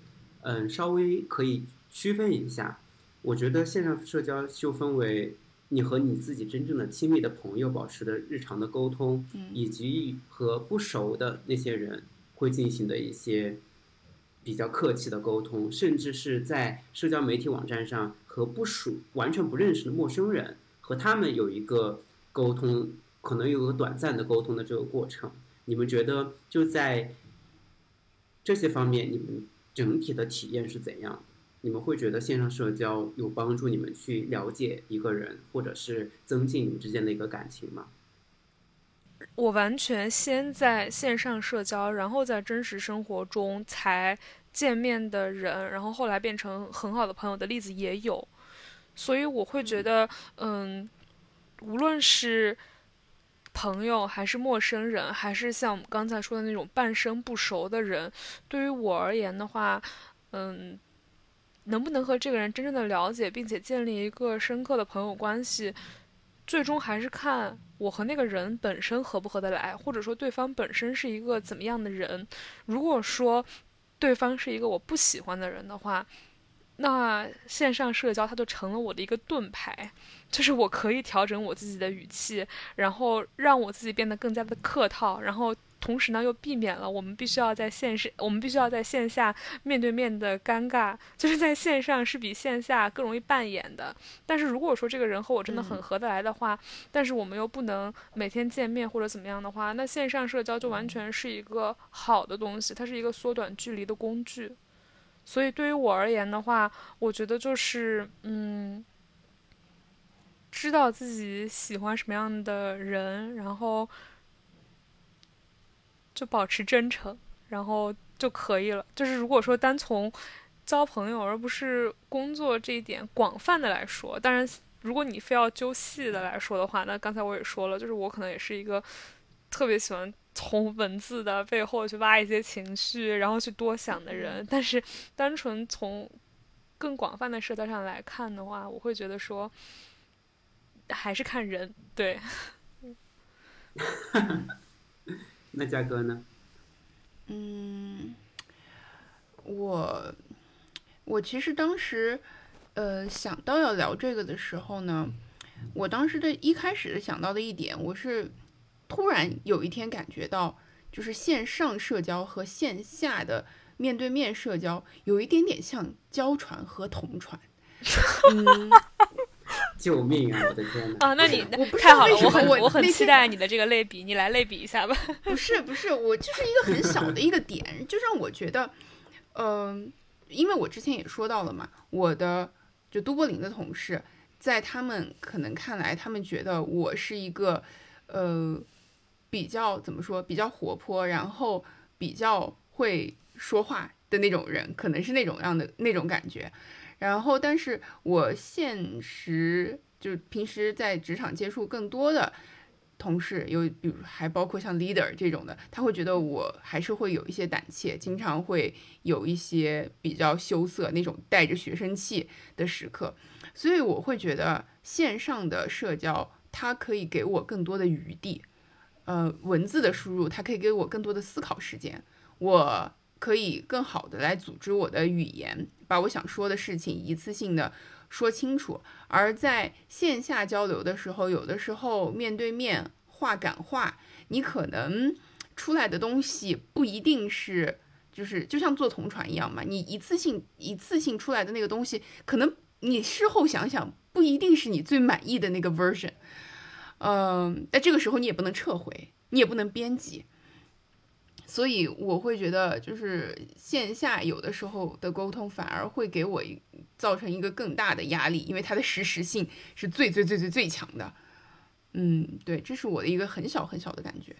嗯，稍微可以区分一下。我觉得线上社交就分为你和你自己真正的亲密的朋友保持的日常的沟通，以及和不熟的那些人会进行的一些比较客气的沟通，甚至是在社交媒体网站上。和不熟、完全不认识的陌生人，和他们有一个沟通，可能有个短暂的沟通的这个过程。你们觉得就在这些方面，你们整体的体验是怎样？你们会觉得线上社交有帮助你们去了解一个人，或者是增进你们之间的一个感情吗？我完全先在线上社交，然后在真实生活中才。见面的人，然后后来变成很好的朋友的例子也有，所以我会觉得，嗯，无论是朋友还是陌生人，还是像我们刚才说的那种半生不熟的人，对于我而言的话，嗯，能不能和这个人真正的了解，并且建立一个深刻的朋友关系，最终还是看我和那个人本身合不合得来，或者说对方本身是一个怎么样的人。如果说，对方是一个我不喜欢的人的话，那线上社交它就成了我的一个盾牌，就是我可以调整我自己的语气，然后让我自己变得更加的客套，然后同时呢又避免了我们必须要在线上，我们必须要在线下面对面的尴尬，就是在线上是比线下更容易扮演的。但是如果说这个人和我真的很合得来的话，但是我们又不能每天见面或者怎么样的话，那线上社交就完全是一个好的东西，它是一个缩短距离的工具。所以对于我而言的话，我觉得就是，嗯，知道自己喜欢什么样的人，然后就保持真诚，然后就可以了。就是如果说单从交朋友而不是工作这一点广泛的来说，当然，如果你非要揪细的来说的话，那刚才我也说了，就是我可能也是一个特别喜欢。从文字的背后去挖一些情绪，然后去多想的人，但是单纯从更广泛的社交上来看的话，我会觉得说还是看人。对。那嘉哥呢？嗯，我我其实当时呃想到要聊这个的时候呢，我当时的一开始想到的一点，我是。突然有一天感觉到，就是线上社交和线下的面对面社交有一点点像交传和同传。嗯，救命啊！我的天哪！啊，那你我太好了，我很我很期待你的这个类比，你来类比一下吧。不是不是，我就是一个很小的一个点，就让我觉得，嗯，因为我之前也说到了嘛，我的就都柏林的同事，在他们可能看来，他们觉得我是一个，呃。比较怎么说？比较活泼，然后比较会说话的那种人，可能是那种样的那种感觉。然后，但是我现实就平时在职场接触更多的同事，有比如还包括像 leader 这种的，他会觉得我还是会有一些胆怯，经常会有一些比较羞涩那种带着学生气的时刻，所以我会觉得线上的社交它可以给我更多的余地，呃，文字的输入它可以给我更多的思考时间，我可以更好的来组织我的语言，把我想说的事情一次性的。说清楚，而在线下交流的时候，有的时候面对面话赶话，你可能出来的东西不一定是，就是就像坐同船一样嘛，你一次性一次性出来的那个东西，可能你事后想想不一定是你最满意的那个 version，嗯，在这个时候你也不能撤回，你也不能编辑。所以我会觉得，就是线下有的时候的沟通反而会给我造成一个更大的压力，因为它的实时性是最最最最最强的。嗯，对，这是我的一个很小很小的感觉。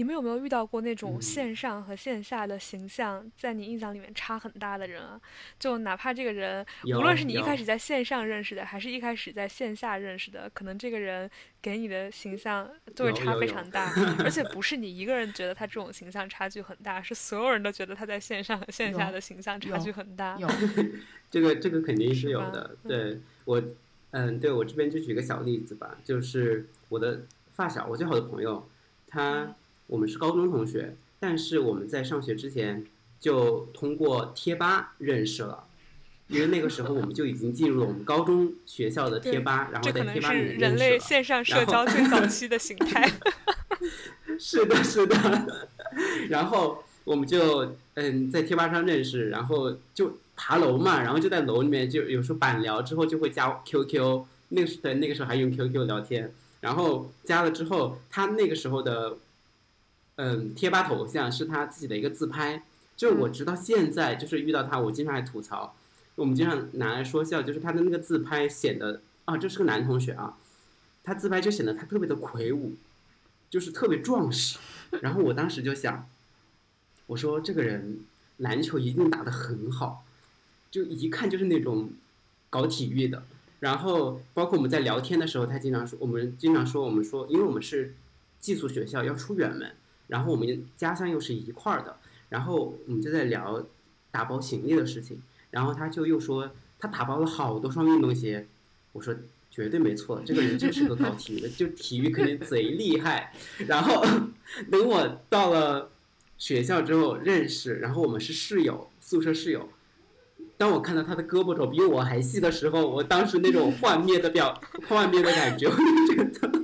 你们有没有遇到过那种线上和线下的形象在你印象里面差很大的人啊？就哪怕这个人，无论是你一开始在线上认识的，还是一开始在线下认识的，可能这个人给你的形象都会差非常大，而且不是你一个人觉得他这种形象差距很大，是所有人都觉得他在线上和线下的形象差距很大。有，这个这个肯定是有的。对我，嗯，对我这边就举个小例子吧，就是我的发小，我最好的朋友，他。我们是高中同学，但是我们在上学之前就通过贴吧认识了，因为那个时候我们就已经进入了我们高中学校的贴吧，然后在贴吧里面人类线上社交最早期的形态。是的，是的。然后我们就嗯在贴吧上认识，然后就爬楼嘛，然后就在楼里面就有时候板聊之后就会加 QQ，那个时对那个时候还用 QQ 聊天，然后加了之后他那个时候的。嗯，贴吧头像是他自己的一个自拍，就是我直到现在，就是遇到他，我经常还吐槽，我们经常拿来说笑，就是他的那个自拍显得啊，这是个男同学啊，他自拍就显得他特别的魁梧，就是特别壮实。然后我当时就想，我说这个人篮球一定打得很好，就一看就是那种搞体育的。然后包括我们在聊天的时候，他经常说，我们经常说，我们说，因为我们是寄宿学校，要出远门。然后我们家乡又是一块儿的，然后我们就在聊打包行李的事情，然后他就又说他打包了好多双运动鞋，我说绝对没错，这个人就是个搞 体育的，就体育肯定贼厉害。然后 等我到了学校之后认识，然后我们是室友，宿舍室友。当我看到他的胳膊肘比我还细的时候，我当时那种 幻灭的表幻灭的感觉，我就觉得，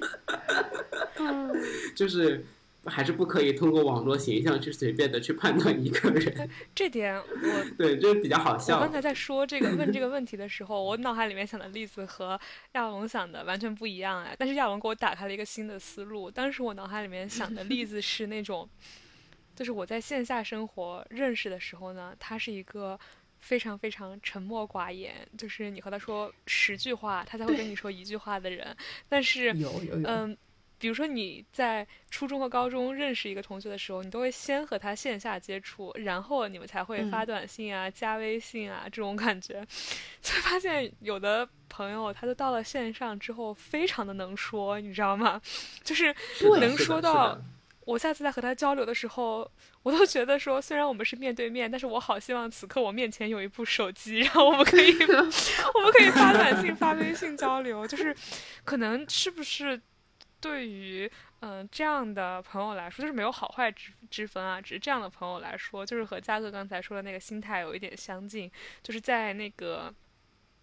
就是。还是不可以通过网络形象去随便的去判断一个人。这点我 对，这比较好笑。我刚才在说这个问这个问题的时候，我脑海里面想的例子和亚龙想的完全不一样哎。但是亚龙给我打开了一个新的思路。当时我脑海里面想的例子是那种，就是我在线下生活认识的时候呢，他是一个非常非常沉默寡言，就是你和他说十句话，他才会跟你说一句话的人。但是有有有嗯。比如说你在初中和高中认识一个同学的时候，你都会先和他线下接触，然后你们才会发短信啊、加微信啊这种感觉。才发现有的朋友，他就到了线上之后，非常的能说，你知道吗？就是能说到我下次再和他交流的时候，我都觉得说，虽然我们是面对面，但是我好希望此刻我面前有一部手机，然后我们可以 我们可以发短信、发微信交流。就是可能是不是？对于嗯这样的朋友来说，就是没有好坏之之分啊。只是这样的朋友来说，就是和嘉哥刚才说的那个心态有一点相近，就是在那个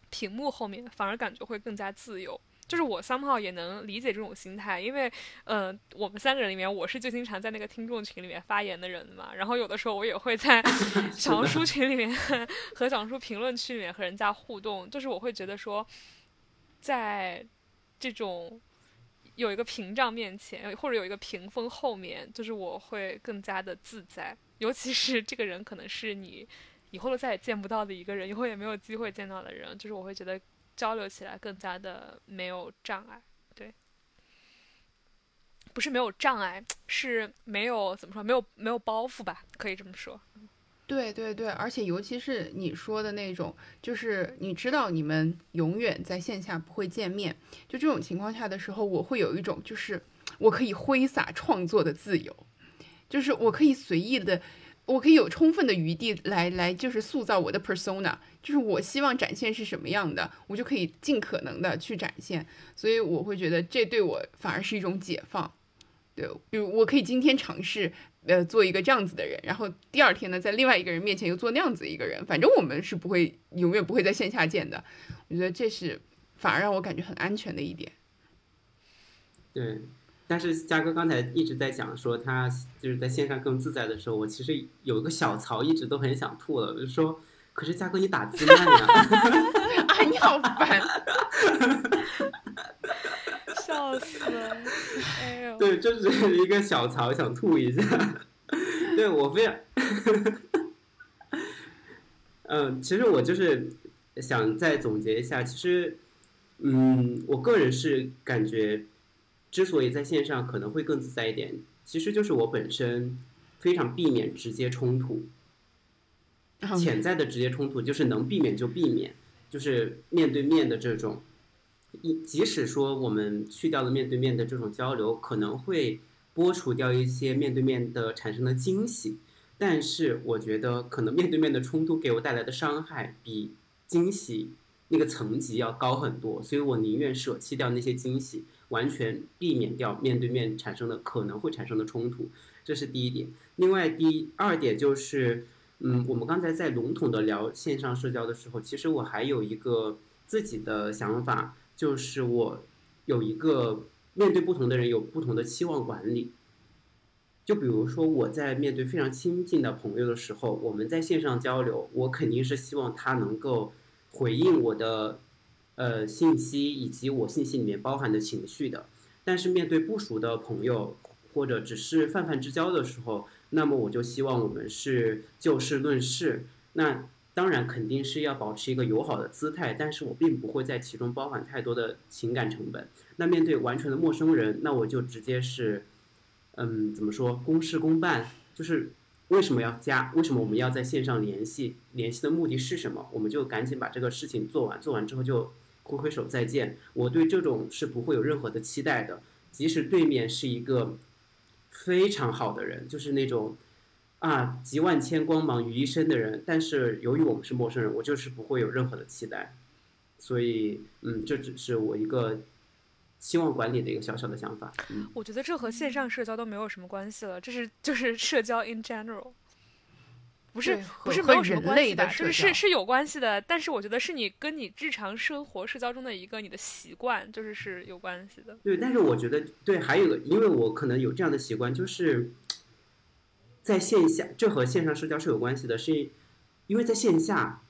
屏幕后面反而感觉会更加自由。就是我 somehow 也能理解这种心态，因为嗯我们三个人里面，我是最经常在那个听众群里面发言的人嘛。然后有的时候我也会在 小红书群里面 和小红书评论区里面和人家互动。就是我会觉得说，在这种。有一个屏障面前，或者有一个屏风后面，就是我会更加的自在。尤其是这个人可能是你以后都再也见不到的一个人，以后也没有机会见到的人，就是我会觉得交流起来更加的没有障碍。对，不是没有障碍，是没有怎么说，没有没有包袱吧，可以这么说。对对对，而且尤其是你说的那种，就是你知道你们永远在线下不会见面，就这种情况下的时候，我会有一种就是我可以挥洒创作的自由，就是我可以随意的，我可以有充分的余地来来就是塑造我的 persona，就是我希望展现是什么样的，我就可以尽可能的去展现。所以我会觉得这对我反而是一种解放。对，比如我可以今天尝试。呃，做一个这样子的人，然后第二天呢，在另外一个人面前又做那样子一个人，反正我们是不会永远不会在线下见的。我觉得这是反而让我感觉很安全的一点。对，但是嘉哥刚才一直在讲说他就是在线上更自在的时候，我其实有一个小槽一直都很想吐了，就是说，可是嘉哥你打字慢呀，啊，你好烦，笑死了。哎呦对，就是 一个小槽，想吐一下。对我非常，嗯，其实我就是想再总结一下，其实，嗯，我个人是感觉，之所以在线上可能会更自在一点，其实就是我本身非常避免直接冲突，潜在的直接冲突就是能避免就避免，就是面对面的这种。即使说我们去掉了面对面的这种交流，可能会剥除掉一些面对面的产生的惊喜，但是我觉得可能面对面的冲突给我带来的伤害比惊喜那个层级要高很多，所以我宁愿舍弃掉那些惊喜，完全避免掉面对面产生的可能会产生的冲突，这是第一点。另外第二点就是，嗯，我们刚才在笼统的聊线上社交的时候，其实我还有一个自己的想法。就是我有一个面对不同的人有不同的期望管理，就比如说我在面对非常亲近的朋友的时候，我们在线上交流，我肯定是希望他能够回应我的呃信息以及我信息里面包含的情绪的。但是面对不熟的朋友或者只是泛泛之交的时候，那么我就希望我们是就事论事。那当然肯定是要保持一个友好的姿态，但是我并不会在其中包含太多的情感成本。那面对完全的陌生人，那我就直接是，嗯，怎么说，公事公办。就是为什么要加？为什么我们要在线上联系？联系的目的是什么？我们就赶紧把这个事情做完，做完之后就挥挥手再见。我对这种是不会有任何的期待的，即使对面是一个非常好的人，就是那种。啊，集万千光芒于一身的人，但是由于我们是陌生人，我就是不会有任何的期待，所以，嗯，这只是我一个期望管理的一个小小的想法。嗯，我觉得这和线上社交都没有什么关系了，这是 就是社交 in general，不是不是没有什么关系的，就是是是有关系的，但是我觉得是你跟你日常生活社交中的一个你的习惯，就是是有关系的。对，但是我觉得对，还有个，因为我可能有这样的习惯，就是。在线下，这和线上社交是有关系的，是因为在线下，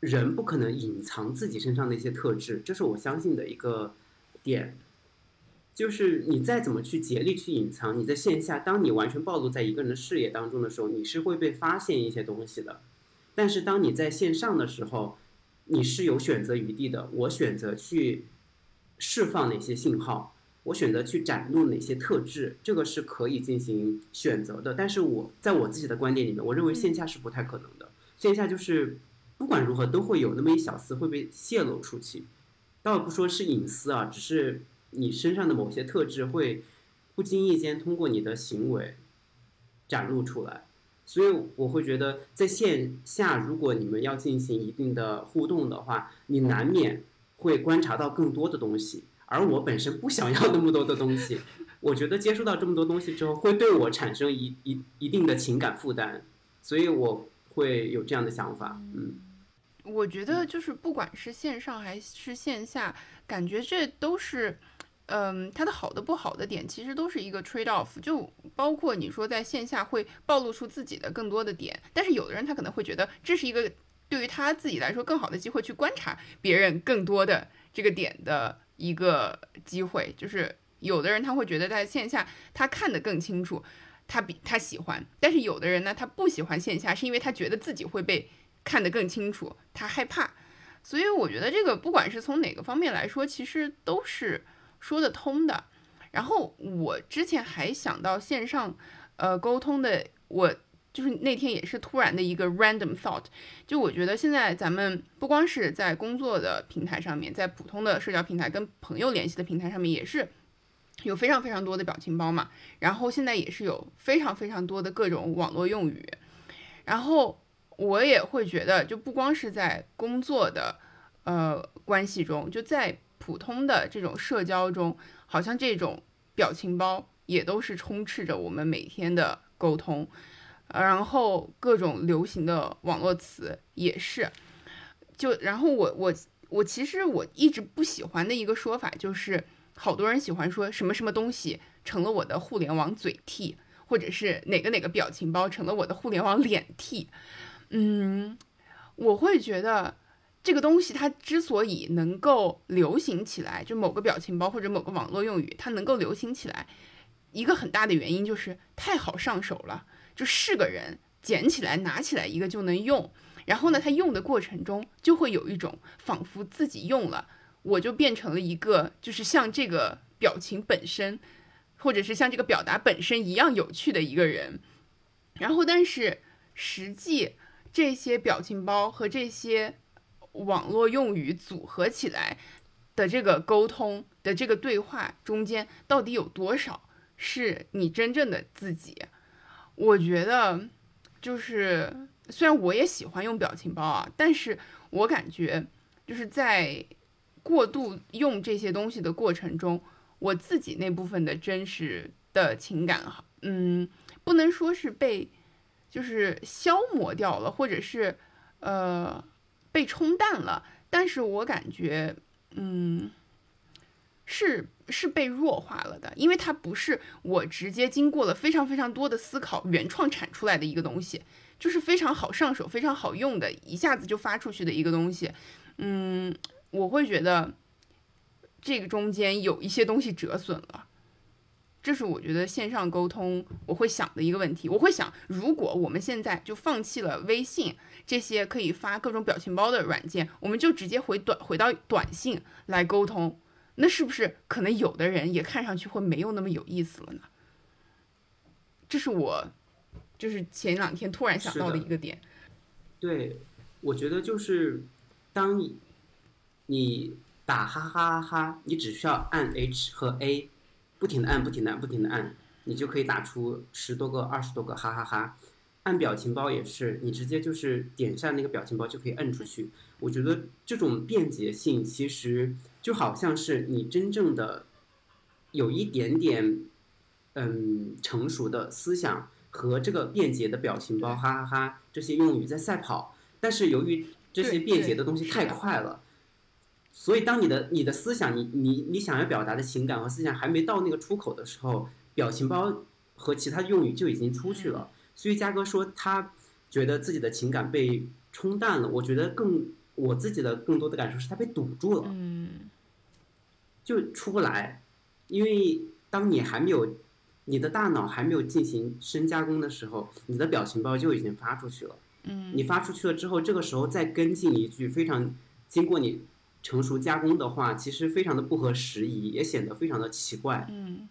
人不可能隐藏自己身上的一些特质，这是我相信的一个点。就是你再怎么去竭力去隐藏，你在线下，当你完全暴露在一个人的视野当中的时候，你是会被发现一些东西的。但是当你在线上的时候，你是有选择余地的。我选择去释放哪些信号。我选择去展露哪些特质，这个是可以进行选择的。但是我在我自己的观点里面，我认为线下是不太可能的。线下就是不管如何都会有那么一小丝会被泄露出去，倒不说是隐私啊，只是你身上的某些特质会不经意间通过你的行为展露出来。所以我会觉得，在线下如果你们要进行一定的互动的话，你难免会观察到更多的东西。而我本身不想要那么多的东西，我觉得接触到这么多东西之后，会对我产生一一一定的情感负担，所以我会有这样的想法。嗯，我觉得就是不管是线上还是线下，感觉这都是，嗯，它的好的不好的点，其实都是一个 trade off。就包括你说在线下会暴露出自己的更多的点，但是有的人他可能会觉得这是一个对于他自己来说更好的机会，去观察别人更多的这个点的。一个机会，就是有的人他会觉得在线下他看得更清楚，他比他喜欢，但是有的人呢，他不喜欢线下，是因为他觉得自己会被看得更清楚，他害怕。所以我觉得这个不管是从哪个方面来说，其实都是说得通的。然后我之前还想到线上呃沟通的我。就是那天也是突然的一个 random thought，就我觉得现在咱们不光是在工作的平台上面，在普通的社交平台跟朋友联系的平台上面，也是有非常非常多的表情包嘛，然后现在也是有非常非常多的各种网络用语，然后我也会觉得，就不光是在工作的呃关系中，就在普通的这种社交中，好像这种表情包也都是充斥着我们每天的沟通，然后各种流行的网络词也是，就然后我我我其实我一直不喜欢的一个说法就是。好多人喜欢说什么什么东西成了我的互联网嘴替，或者是哪个哪个表情包成了我的互联网脸替。嗯，我会觉得这个东西它之所以能够流行起来，就某个表情包或者某个网络用语它能够流行起来，一个很大的原因就是太好上手了，就是个人捡起来拿起来一个就能用，然后呢，他用的过程中就会有一种仿佛自己用了。我就变成了一个，就是像这个表情本身，或者是像这个表达本身一样有趣的一个人。然后，但是实际这些表情包和这些网络用语组合起来的这个沟通的这个对话中间，到底有多少是你真正的自己？我觉得，就是虽然我也喜欢用表情包啊，但是我感觉就是在。过度用这些东西的过程中，我自己那部分的真实的情感，嗯，不能说是被，就是消磨掉了，或者是，呃，被冲淡了，但是我感觉，嗯，是是被弱化了的，因为它不是我直接经过了非常非常多的思考原创产出来的一个东西，就是非常好上手、非常好用的，一下子就发出去的一个东西，嗯。我会觉得这个中间有一些东西折损了，这是我觉得线上沟通我会想的一个问题。我会想，如果我们现在就放弃了微信这些可以发各种表情包的软件，我们就直接回短回到短信来沟通，那是不是可能有的人也看上去会没有那么有意思了呢？这是我就是前两天突然想到的一个点。对，我觉得就是当你。你打哈哈哈哈，你只需要按 H 和 A，不停的按，不停的按，不停的按，你就可以打出十多个、二十多个哈哈哈。按表情包也是，你直接就是点一下那个表情包就可以摁出去。我觉得这种便捷性其实就好像是你真正的有一点点嗯成熟的思想和这个便捷的表情包哈哈哈这些用语在赛跑，但是由于这些便捷的东西太快了。所以，当你的你的思想，你你你想要表达的情感和思想还没到那个出口的时候，表情包和其他用语就已经出去了。所以，嘉哥说他觉得自己的情感被冲淡了。我觉得更我自己的更多的感受是它被堵住了，嗯就出不来。因为当你还没有你的大脑还没有进行深加工的时候，你的表情包就已经发出去了。嗯，你发出去了之后，这个时候再跟进一句非常经过你。成熟加工的话，其实非常的不合时宜，也显得非常的奇怪。嗯，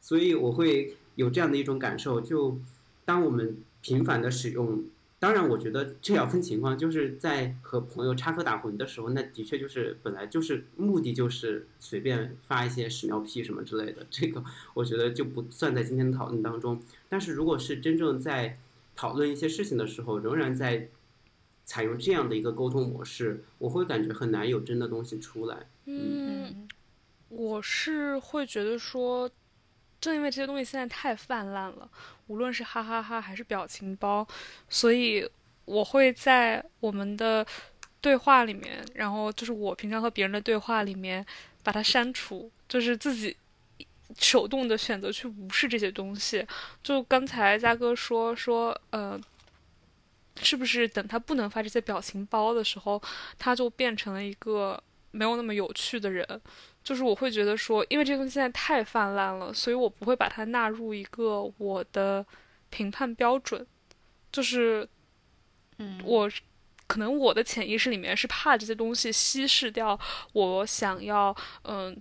所以我会有这样的一种感受，就当我们频繁的使用，当然我觉得这要分情况，就是在和朋友插科打诨的时候，那的确就是本来就是目的就是随便发一些屎尿屁什么之类的，这个我觉得就不算在今天的讨论当中。但是如果是真正在讨论一些事情的时候，仍然在。采用这样的一个沟通模式，我会感觉很难有真的东西出来。嗯，我是会觉得说，正因为这些东西现在太泛滥了，无论是哈哈哈还是表情包，所以我会在我们的对话里面，然后就是我平常和别人的对话里面把它删除，就是自己手动的选择去无视这些东西。就刚才嘉哥说说，呃。是不是等他不能发这些表情包的时候，他就变成了一个没有那么有趣的人？就是我会觉得说，因为这个东西现在太泛滥了，所以我不会把它纳入一个我的评判标准。就是，嗯，我可能我的潜意识里面是怕这些东西稀释掉我想要嗯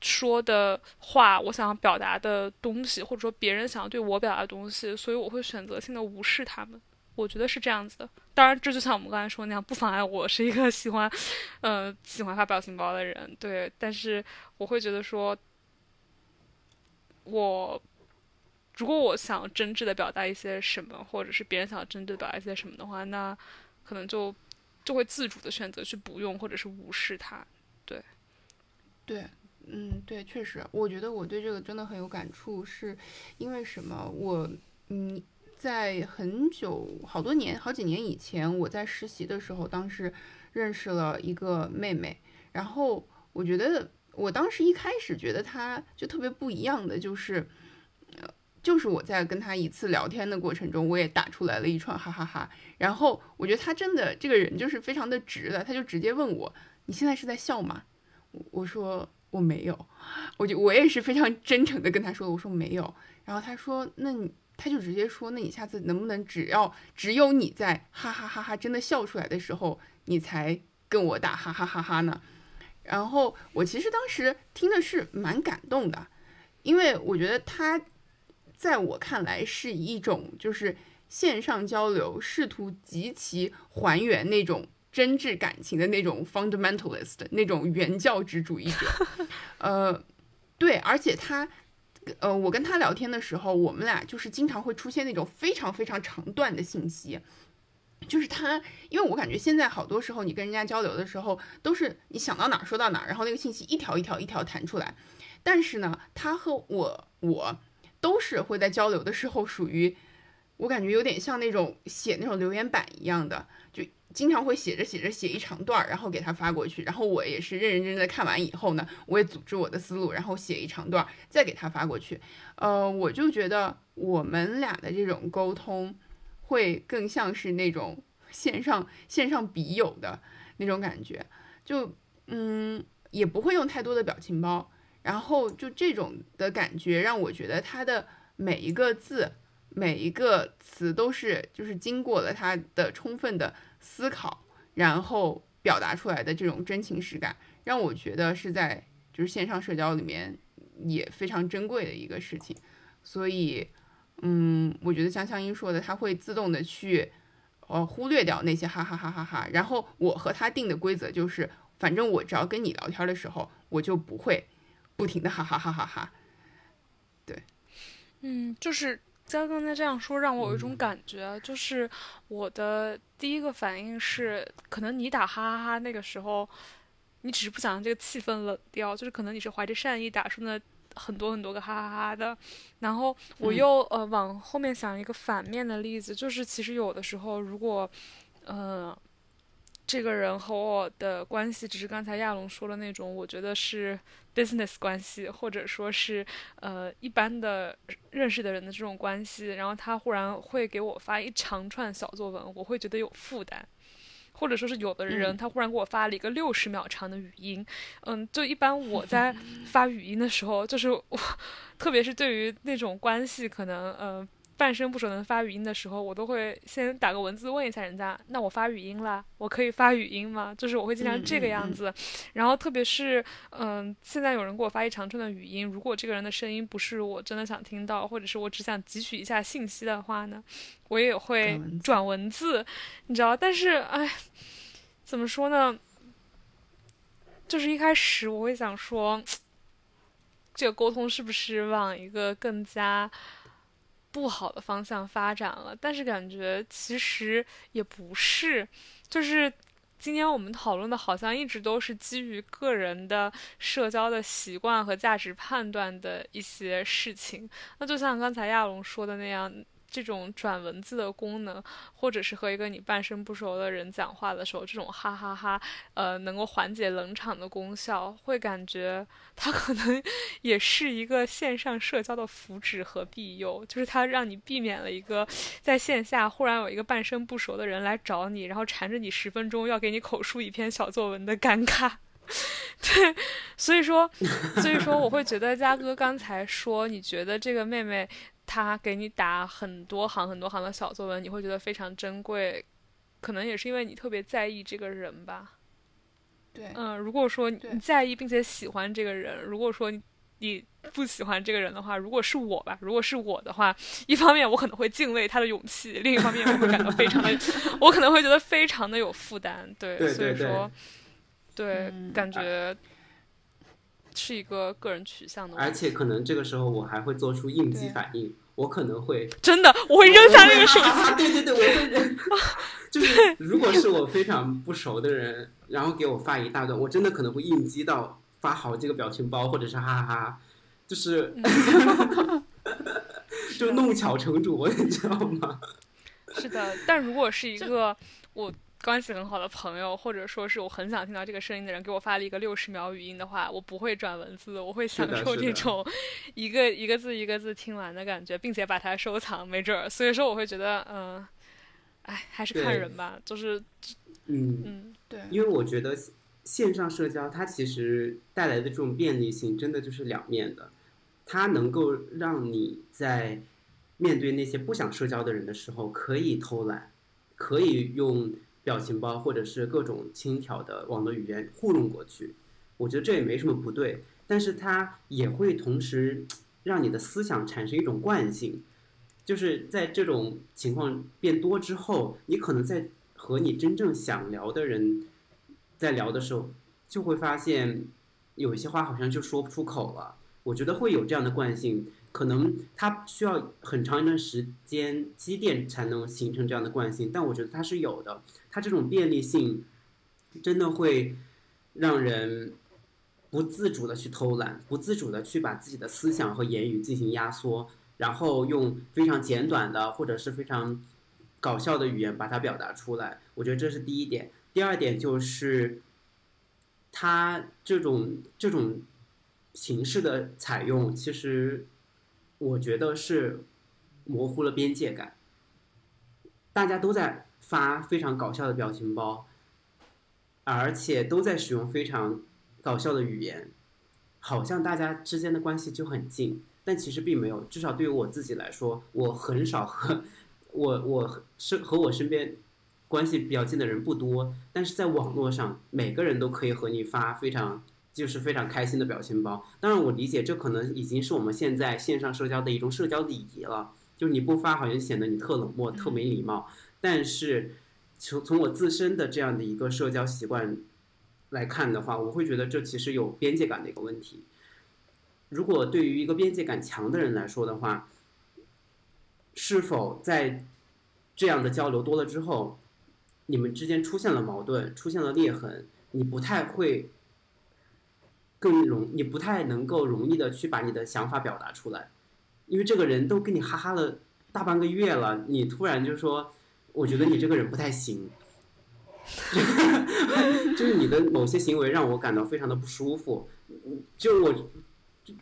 说的话，我想要表达的东西，或者说别人想要对我表达的东西，所以我会选择性的无视他们。我觉得是这样子的，当然，这就像我们刚才说那样，不妨碍我是一个 喜欢，呃，喜欢发表情包的人，对。但是我会觉得说，我如果我想真挚的表达一些什么，或者是别人想要真挚的表达一些什么的话，那可能就就会自主的选择去不用或者是无视它。对，对，嗯，对，确实，我觉得我对这个真的很有感触，是因为什么？我嗯，在很久好多年好几年以前，我在实习的时候，当时认识了一个妹妹，然后我觉得。我当时一开始觉得她就特别不一样的，就是，呃，就是我在跟他一次聊天的过程中，我也打出来了一串哈哈哈。然后我觉得他真的这个人就是非常的直的，他就直接问我：“你现在是在笑吗？”我说：“我没有。”我就我也是非常真诚的跟他说：“我说没有。”然后他说：“那你他就直接说：那你下次能不能只要只有你在哈哈哈哈真的笑出来的时候，你才跟我打哈哈哈哈呢？”然后我其实当时听的是蛮感动的，因为我觉得他在我看来是一种就是线上交流，试图极其还原那种真挚感情的那种 fundamentalist 那种原教旨主义者。呃，对，而且他，呃，我跟他聊天的时候，我们俩就是经常会出现那种非常非常长段的信息。就是他，因为我感觉现在好多时候你跟人家交流的时候，都是你想到哪儿说到哪儿，然后那个信息一条一条一条弹出来。但是呢，他和我我都是会在交流的时候属于，我感觉有点像那种写那种留言板一样的，经常会写着写着写一长段儿，然后给他发过去。然后我也是认认真真的看完以后呢，我也组织我的思路，然后写一长段儿再给他发过去。呃，我就觉得我们俩的这种沟通。会更像是那种线上线上笔友的那种感觉，就嗯也不会用太多的表情包，然后就这种的感觉让我觉得他的每一个字每一个词都是就是经过了他的充分的思考，然后表达出来的这种真情实感，让我觉得是在就是线上社交里面也非常珍贵的一个事情，所以。嗯，我觉得像香音说的，他会自动的去，呃，忽略掉那些哈哈哈哈哈。然后我和他定的规则就是，反正我只要跟你聊天的时候，我就不会不停的哈哈哈哈哈。对，嗯，就是佳刚才这样说，让我有一种感觉，就是我的第一个反应是，可能你打哈哈哈那个时候，你只是不想让这个气氛冷掉，就是可能你是怀着善意打出的。很多很多个哈哈哈的，然后我又呃往后面想一个反面的例子，就是其实有的时候，如果呃这个人和我的关系只是刚才亚龙说的那种，我觉得是 business 关系，或者说是呃一般的认识的人的这种关系，然后他忽然会给我发一长串小作文，我会觉得有负担。或者说是有的人，他忽然给我发了一个六十秒长的语音，嗯，就一般我 在发语音的时候，就是我，特别是对于那种关系可能，呃。半生不熟能发语音的时候，我都会先打个文字问一下人家，那我发语音啦，我可以发语音吗？就是我会经常这个样子。然后特别是，嗯，现在有人给我发一长串的语音，如果这个人的声音不是我真的想听到，或者是我只想汲取一下信息的话呢，我也会转文字，你知道？但是，哎，怎么说呢？就是一开始我会想说，这个沟通是不是往一个更加……不好的方向发展了，但是感觉其实也不是，就是今天我们讨论的，好像一直都是基于个人的社交的习惯和价值判断的一些事情。那就像刚才亚龙说的那样。这种转文字的功能，或者是和一个你半生不熟的人讲话的时候，这种哈哈哈，呃，能够缓解冷场的功效，会感觉它可能也是一个线上社交的福祉和庇佑，就是它让你避免了一个在线下忽然有一个半生不熟的人来找你，然后缠着你十分钟要给你口述一篇小作文的尴尬。对，所以说，所以说，我会觉得嘉哥刚才说，你觉得这个妹妹。他给你打很多行很多行的小作文，你会觉得非常珍贵，可能也是因为你特别在意这个人吧。对，嗯，如果说你在意并且喜欢这个人，如果说你不喜欢这个人的话，如果是我吧，如果是我的话，一方面我可能会敬畏他的勇气，另一方面我会感到非常的，我可能会觉得非常的有负担。对，所以说，对，感觉。是一个个人取向的问题。而且可能这个时候我还会做出应激反应，我可能会真的，我会扔下那个手机。啊，对对对，我会扔。就是如果是我非常不熟的人，然后给我发一大段，我真的可能会应激到发好几个表情包，或者是哈哈哈，就是 就弄巧成拙，你知道吗？是的，但如果是一个我关系很好的朋友，或者说是我很想听到这个声音的人给我发了一个六十秒语音的话，我不会转文字，我会享受这种 一个一个字一个字听完的感觉，并且把它收藏，没准儿。所以说，我会觉得，嗯、哎，还是看人吧，就是，嗯，嗯，对，因为我觉得线上社交它其实带来的这种便利性，真的就是两面的。它能够让你在面对那些不想社交的人的时候，可以偷懒，可以用表情包或者是各种轻佻的网络语言糊弄过去。我觉得这也没什么不对，但是它也会同时让你的思想产生一种惯性，就是在这种情况变多之后，你可能在和你真正想聊的人在聊的时候，就会发现有一些话好像就说不出口了。我觉得会有这样的惯性，可能它需要很长一段时间积淀才能形成这样的惯性，但我觉得它是有的。它这种便利性真的会让人不自主的去偷懒，不自主的去把自己的思想和言语进行压缩，然后用非常简短的或者是非常搞笑的语言把它表达出来。我觉得这是第一点。第二点就是，它这种这种形式的采用，其实我觉得是模糊了边界感。大家都在发非常搞笑的表情包，而且都在使用非常搞笑的语言，好像大家之间的关系就很近，但其实并没有。至少对于我自己来说，我很少和我我身和我身边关系比较近的人不多，但是在网络上，每个人都可以和你发非常就是非常开心的表情包。当然，我理解这可能已经是我们现在线上社交的一种社交礼仪了，就是你不发好像显得你特冷漠、特没礼貌。但是从从我自身的这样的一个社交习惯来看的话，我会觉得这其实有边界感的一个问题。如果对于一个边界感强的人来说的话，是否在这样的交流多了之后，你们之间出现了矛盾，出现了裂痕，你不太会更容，你不太能够容易的去把你的想法表达出来，因为这个人都跟你哈哈了大半个月了，你突然就说，我觉得你这个人不太行，就是你的某些行为让我感到非常的不舒服，就我，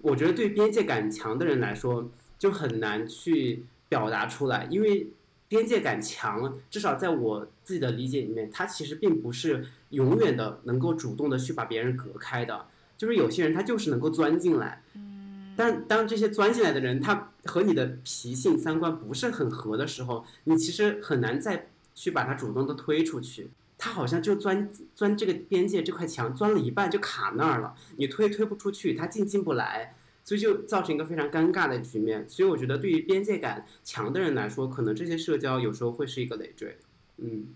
我觉得对边界感强的人来说，就很难去表达出来，因为边界感强，至少在我自己的理解里面，他其实并不是永远的能够主动的去把别人隔开的，就是有些人他就是能够钻进来，但当这些钻进来的人，他和你的脾性三观不是很合的时候，你其实很难再去把他主动的推出去。他好像就钻钻这个边界这块墙，钻了一半就卡那儿了，你推推不出去，他进进不来，所以就造成一个非常尴尬的局面。所以我觉得对于边界感强的人来说，可能这些社交有时候会是一个累赘。嗯，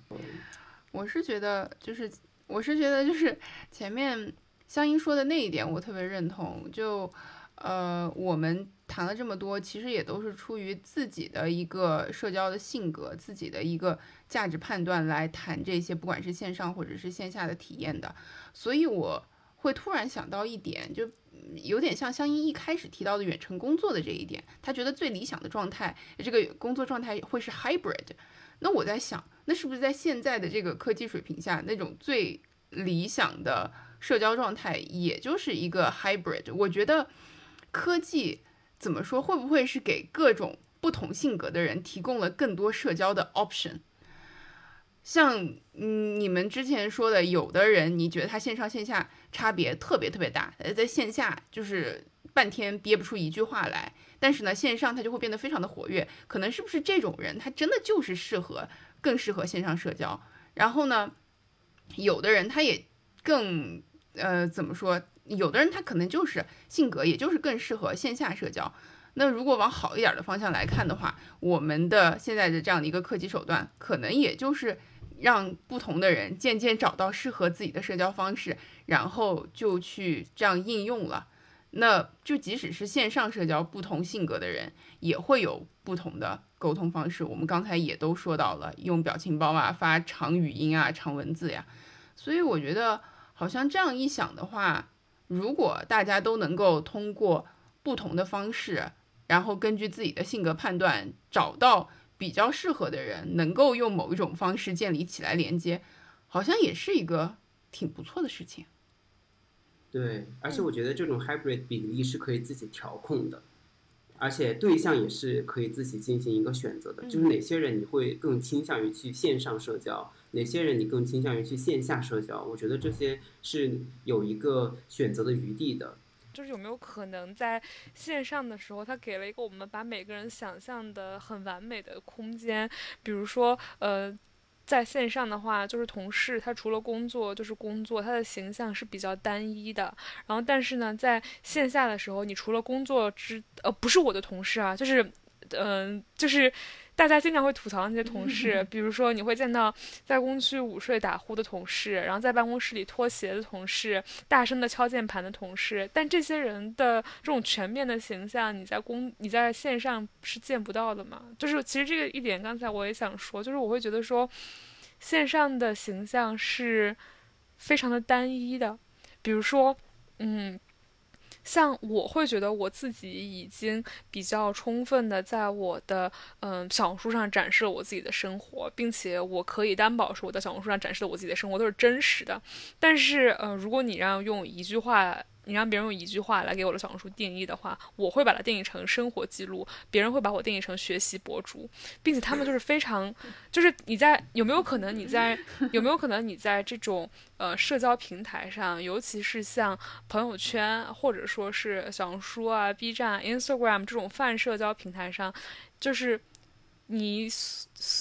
我是觉得，就是我是觉得，就是前面香音说的那一点，我特别认同。就呃，我们谈了这么多，其实也都是出于自己的一个社交的性格，自己的一个价值判断来谈这些，不管是线上或者是线下的体验的。所以我会突然想到一点，就有点像香音一开始提到的远程工作的这一点，他觉得最理想的状态，这个工作状态会是 hybrid。那我在想，那是不是在现在的这个科技水平下，那种最理想的社交状态，也就是一个 hybrid？我觉得科技怎么说，会不会是给各种不同性格的人提供了更多社交的 option？像嗯，你们之前说的，有的人你觉得他线上线下差别特别特别大，呃，在线下就是半天憋不出一句话来，但是呢，线上他就会变得非常的活跃。可能是不是这种人，他真的就是适合更适合线上社交？然后呢，有的人他也更呃怎么说？有的人他可能就是性格，也就是更适合线下社交。那如果往好一点的方向来看的话，我们的现在的这样的一个科技手段，可能也就是让不同的人渐渐找到适合自己的社交方式，然后就去这样应用了。那就即使是线上社交，不同性格的人也会有不同的沟通方式。我们刚才也都说到了，用表情包啊，发长语音啊，长文字呀。所以我觉得，好像这样一想的话，如果大家都能够通过不同的方式，然后根据自己的性格判断，找到比较适合的人，能够用某一种方式建立起来连接，好像也是一个挺不错的事情。对，而且我觉得这种 hybrid 比例是可以自己调控的，而且对象也是可以自己进行一个选择的，就是哪些人你会更倾向于去线上社交，哪些人你更倾向于去线下社交，我觉得这些是有一个选择的余地的。就是有没有可能在线上的时候，他给了一个我们把每个人想象的很完美的空间，比如说呃。在线上的话，就是同事，他除了工作就是工作，他的形象是比较单一的。然后，但是呢，在线下的时候，你除了工作之，呃，不是我的同事啊，就是，嗯，就是。大家经常会吐槽那些同 事，比如说你会见到在工区午睡打呼的同事，然后在办公室里脱鞋的同事，大声的敲键盘的同事。但这些人的这种全面的形象，你在公你在线上是见不到的嘛？就是其实这个一点，刚才我也想说，就是我会觉得说，线上的形象是非常的单一的，比如说，嗯。像我会觉得我自己已经比较充分的在我的嗯小红书上展示了我自己的生活，并且我可以担保说我在小红书上展示的我自己的生活都是真实的。但是呃，如果你让用一句话。你让别人用一句话来给我的小红书定义的话，我会把它定义成生活记录，别人会把我定义成学习博主，并且他们就是非常，就是你在有没有可能你在有没有可能你在这种呃社交平台上，尤其是像朋友圈或者说是小红书啊、B 站、Instagram 这种泛社交平台上，就是你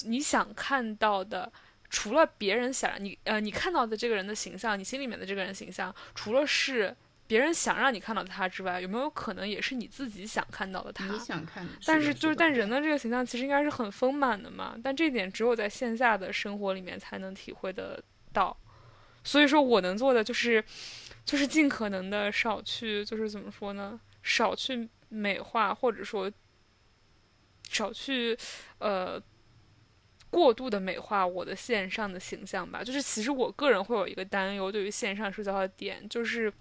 你想看到的，除了别人想你呃你看到的这个人的形象，你心里面的这个人形象，除了是。别人想让你看到他之外，有没有可能也是你自己想看到的他？你想看，但是就是但人的这个形象其实应该是很丰满的嘛，但这点只有在线下的生活里面才能体会得到。所以说我能做的就是，就是尽可能的少去，就是怎么说呢？少去美化，或者说少去呃过度的美化我的线上的形象吧。就是其实我个人会有一个担忧，对于线上社交的点就是。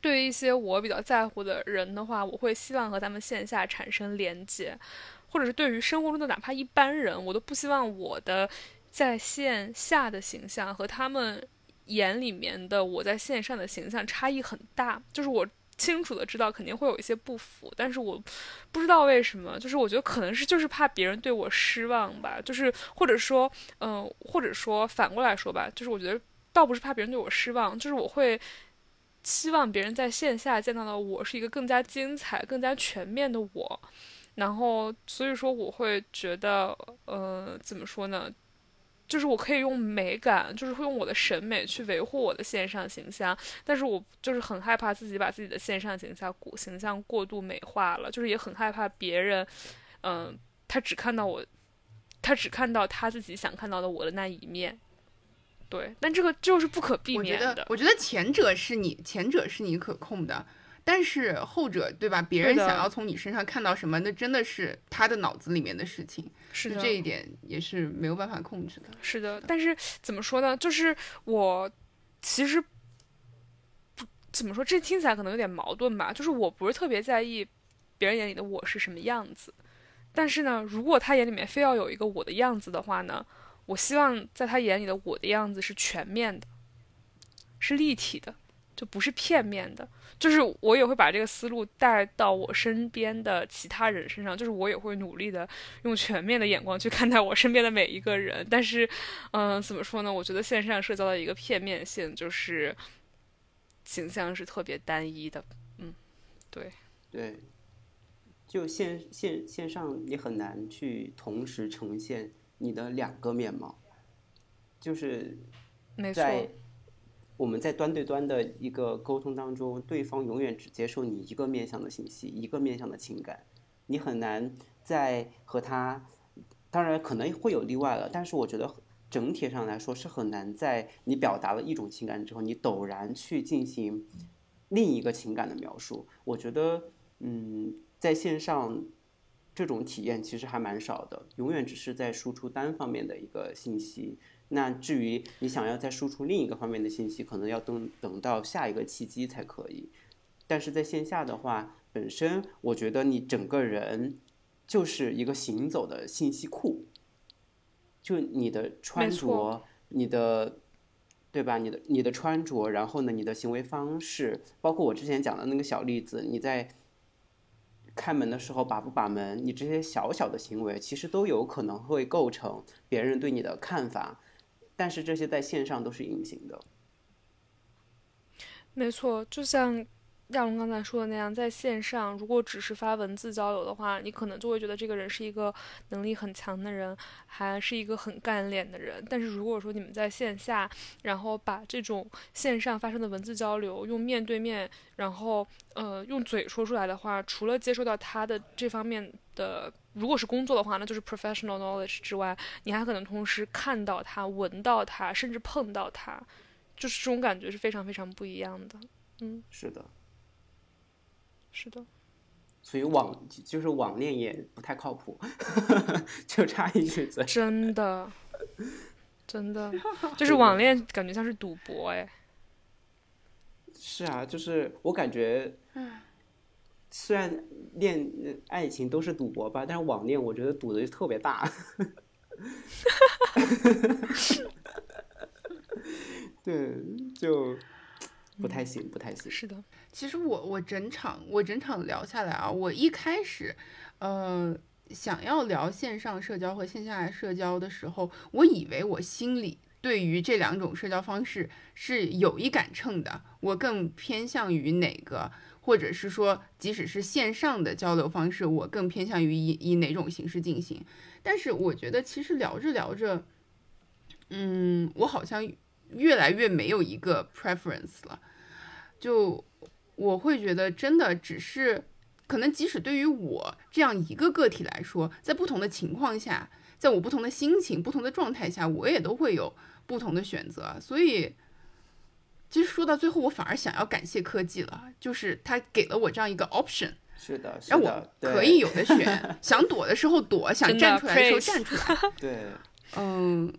对于一些我比较在乎的人的话，我会希望和他们线下产生连接，或者是对于生活中的哪怕一般人，我都不希望我的在线下的形象和他们眼里面的我在线上的形象差异很大。就是我清楚的知道肯定会有一些不符，但是我不知道为什么，就是我觉得可能是就是怕别人对我失望吧，就是或者说，嗯，或者说反过来说吧，就是我觉得倒不是怕别人对我失望，就是我会。希望别人在线下见到的我是一个更加精彩、更加全面的我，然后所以说我会觉得，呃，怎么说呢？就是我可以用美感，就是会用我的审美去维护我的线上形象，但是我就是很害怕自己把自己的线上形象过形象过度美化了，就是也很害怕别人，嗯，他只看到我，他只看到他自己想看到的我的那一面。对，但这个就是不可避免的。我觉得前者是你，前者是你可控的，但是后者，对吧？别人想要从你身上看到什么，那真的是他的脑子里面的事情。是的，这一点也是没有办法控制的。是的，但是怎么说呢？就是我其实不怎么说，这听起来可能有点矛盾吧。就是我不是特别在意别人眼里的我是什么样子，但是呢，如果他眼里面非要有一个我的样子的话呢？我希望在他眼里的我的样子是全面的，是立体的，就不是片面的。就是我也会把这个思路带到我身边的其他人身上，就是我也会努力的用全面的眼光去看待我身边的每一个人。但是，嗯，怎么说呢？我觉得线上社交的一个片面性就是形象是特别单一的。嗯，对，对，就线线线上你很难去同时呈现。你的两个面貌，就是在我们在端对端的一个沟通当中，对方永远只接受你一个面向的信息，一个面向的情感，你很难在和他，当然可能会有例外了，但是我觉得整体上来说是很难在你表达了一种情感之后，你陡然去进行另一个情感的描述。我觉得，嗯，在线上这种体验其实还蛮少的，永远只是在输出单方面的一个信息。那至于你想要再输出另一个方面的信息，可能要等等到下一个契机才可以。但是在线下的话，本身我觉得你整个人就是一个行走的信息库，就你的穿着，你的，对吧？你的你的穿着，然后呢，你的行为方式，包括我之前讲的那个小例子，你在开门的时候把不把门，你这些小小的行为，其实都有可能会构成别人对你的看法。但是这些在线上都是隐形的。没错，就像亚龙刚才说的那样，在线上如果只是发文字交流的话，你可能就会觉得这个人是一个能力很强的人，还是一个很干练的人。但是如果说你们在线下，然后把这种线上发生的文字交流用面对面，然后呃用嘴说出来的话，除了接受到他的这方面的。如果是工作的话，那就是 professional knowledge 之外，你还可能同时看到他、闻到他，甚至碰到他，就是这种感觉是非常非常不一样的。嗯，是的，是的。所以网就是网恋也不太靠谱，就差一句嘴。真的，真的，就是网恋感觉像是赌博哎。是啊，就是我感觉。虽然恋爱情都是赌博吧，但是网恋我觉得赌的就特别大。对，就不太行，不太行。是的，其实我我整场我整场聊下来啊，我一开始，呃，想要聊线上社交和线下社交的时候，我以为我心里对于这两种社交方式是有一杆秤的，我更偏向于哪个。或者是说，即使是线上的交流方式，我更偏向于以以哪种形式进行？但是我觉得，其实聊着聊着，嗯，我好像越来越没有一个 preference 了。就我会觉得，真的只是可能，即使对于我这样一个个体来说，在不同的情况下，在我不同的心情、不同的状态下，我也都会有不同的选择，所以。其实说到最后，我反而想要感谢科技了，就是它给了我这样一个 option，是的，让我可以有的选，想躲的时候躲，想站出来的时候站出来。对，嗯，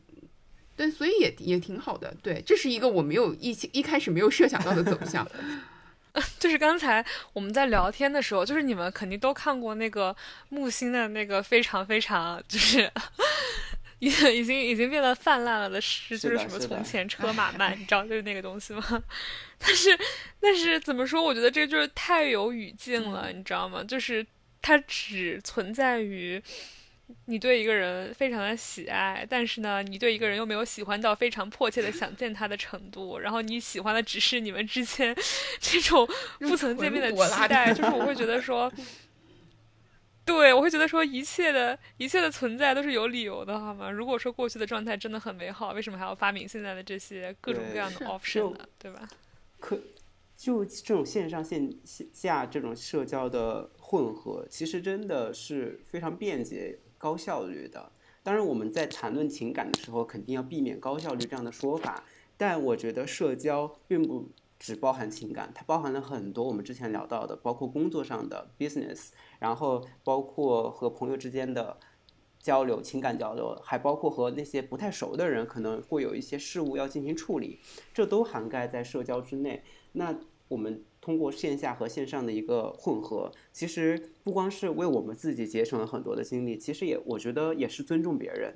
对，所以也也挺好的。对，这是一个我没有一一开始没有设想到的走向。就是刚才我们在聊天的时候，就是你们肯定都看过那个木星的那个非常非常就是。已已经已经变得泛滥了的诗，就是什么从前车马慢，你知道就是那个东西吗？但是但是怎么说？我觉得这就是太有语境了，你知道吗？就是它只存在于你对一个人非常的喜爱，但是呢，你对一个人又没有喜欢到非常迫切的想见他的程度，然后你喜欢的只是你们之间 这种不曾见面的期待，就是我会觉得说。对，我会觉得说一切的一切的存在都是有理由的，好吗？如果说过去的状态真的很美好，为什么还要发明现在的这些各种各样的 option 呢？对吧？可就这种线上线下这种社交的混合，其实真的是非常便捷、高效率的。当然，我们在谈论情感的时候，肯定要避免高效率这样的说法。但我觉得社交并不。只包含情感，它包含了很多我们之前聊到的，包括工作上的 business，然后包括和朋友之间的交流、情感交流，还包括和那些不太熟的人可能会有一些事物要进行处理，这都涵盖在社交之内。那我们通过线下和线上的一个混合，其实不光是为我们自己节省了很多的精力，其实也我觉得也是尊重别人。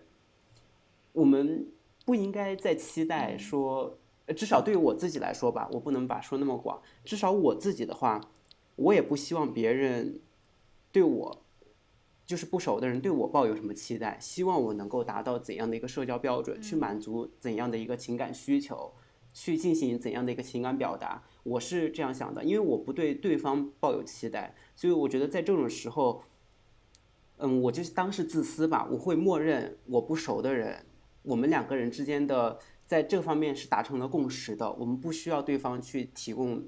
我们不应该再期待说。至少对于我自己来说吧，我不能把说那么广。至少我自己的话，我也不希望别人对我，就是不熟的人对我抱有什么期待，希望我能够达到怎样的一个社交标准，去满足怎样的一个情感需求，去进行怎样的一个情感表达。我是这样想的，因为我不对对方抱有期待，所以我觉得在这种时候，嗯，我就当是自私吧，我会默认我不熟的人，我们两个人之间的。在这方面是达成了共识的，我们不需要对方去提供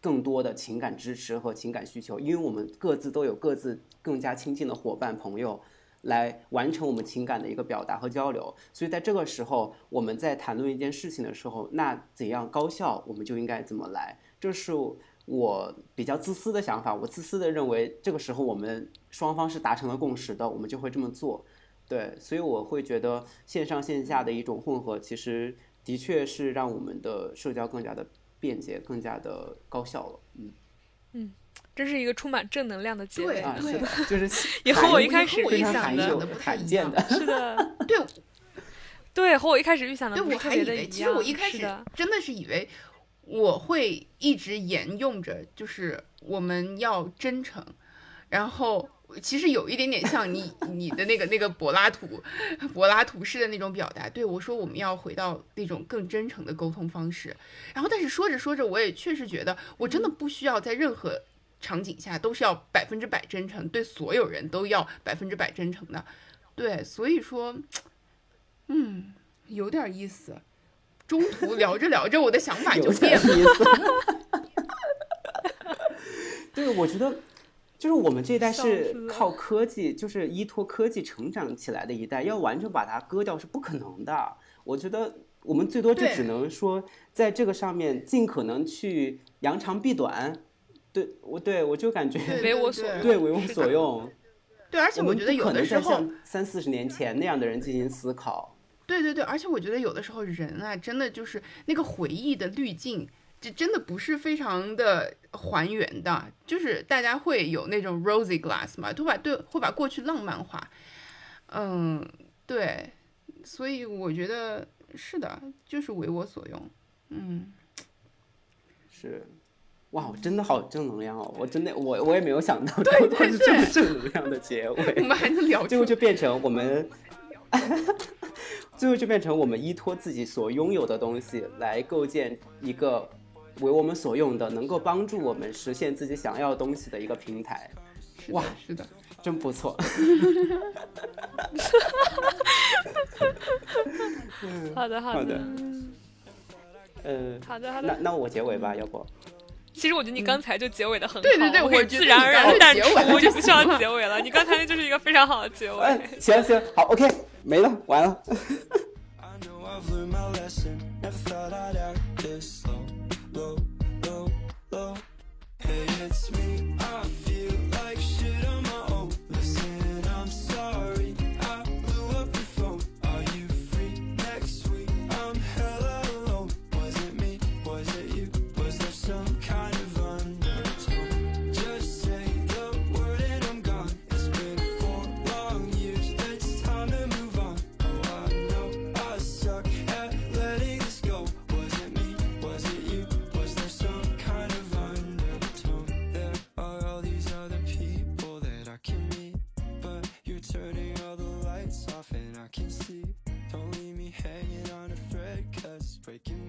更多的情感支持和情感需求，因为我们各自都有各自更加亲近的伙伴朋友来完成我们情感的一个表达和交流。所以在这个时候，我们在谈论一件事情的时候，那怎样高效，我们就应该怎么来。这是我比较自私的想法。我自私的认为，这个时候我们双方是达成了共识的，我们就会这么做。对，所以我会觉得线上线下的一种混合，其实的确是让我们的社交更加的便捷，更加的高效了。嗯嗯，这是一个充满正能量的结尾啊！是，就是也和我一开始预想的不太一样的。是的，对，对，和我一开始预想的对，我还以为，其实我一开始真的是以为我会一直沿用着，就是我们要真诚，然后。其实有一点点像你 你的那个那个柏拉图，柏拉图式的那种表达。对我说，我们要回到那种更真诚的沟通方式。然后，但是说着说着，我也确实觉得，我真的不需要在任何场景下都是要百分之百真诚，对所有人都要百分之百真诚的。对，所以说，嗯，有点意思。中途聊着聊着，我的想法就变了。对，我觉得。就是我们这一代是靠科技，就是依托科技成长起来的一代，要完全把它割掉是不可能的。我觉得我们最多就只能说，在这个上面尽可能去扬长避短。对，我对我就感觉为我所对为我所用。对，而且我觉得有的时候三四十年前那样的人进行思考。对对对，而且我觉得有的时候人啊，真的就是那个回忆的滤镜。这真的不是非常的还原的，就是大家会有那种 rosy glass 嘛，都把对会把过去浪漫化，嗯，对，所以我觉得是的，就是为我所用，嗯，是，哇，真的好正能量哦，我真的我我也没有想到这会是这么正能量的结尾，我们还能聊，最后就变成我们，最后就变成我们依托自己所拥有的东西来构建一个。为我们所用的，能够帮助我们实现自己想要东西的一个平台，哇，是的，真不错。好的，好的，嗯，好的，好的。那那我结尾吧，要不？其实我觉得你刚才就结尾的很好，对对对，我自然而然的淡出，我就不需要结尾了。你刚才那就是一个非常好的结尾。行行，好，OK，没了，完了。Faking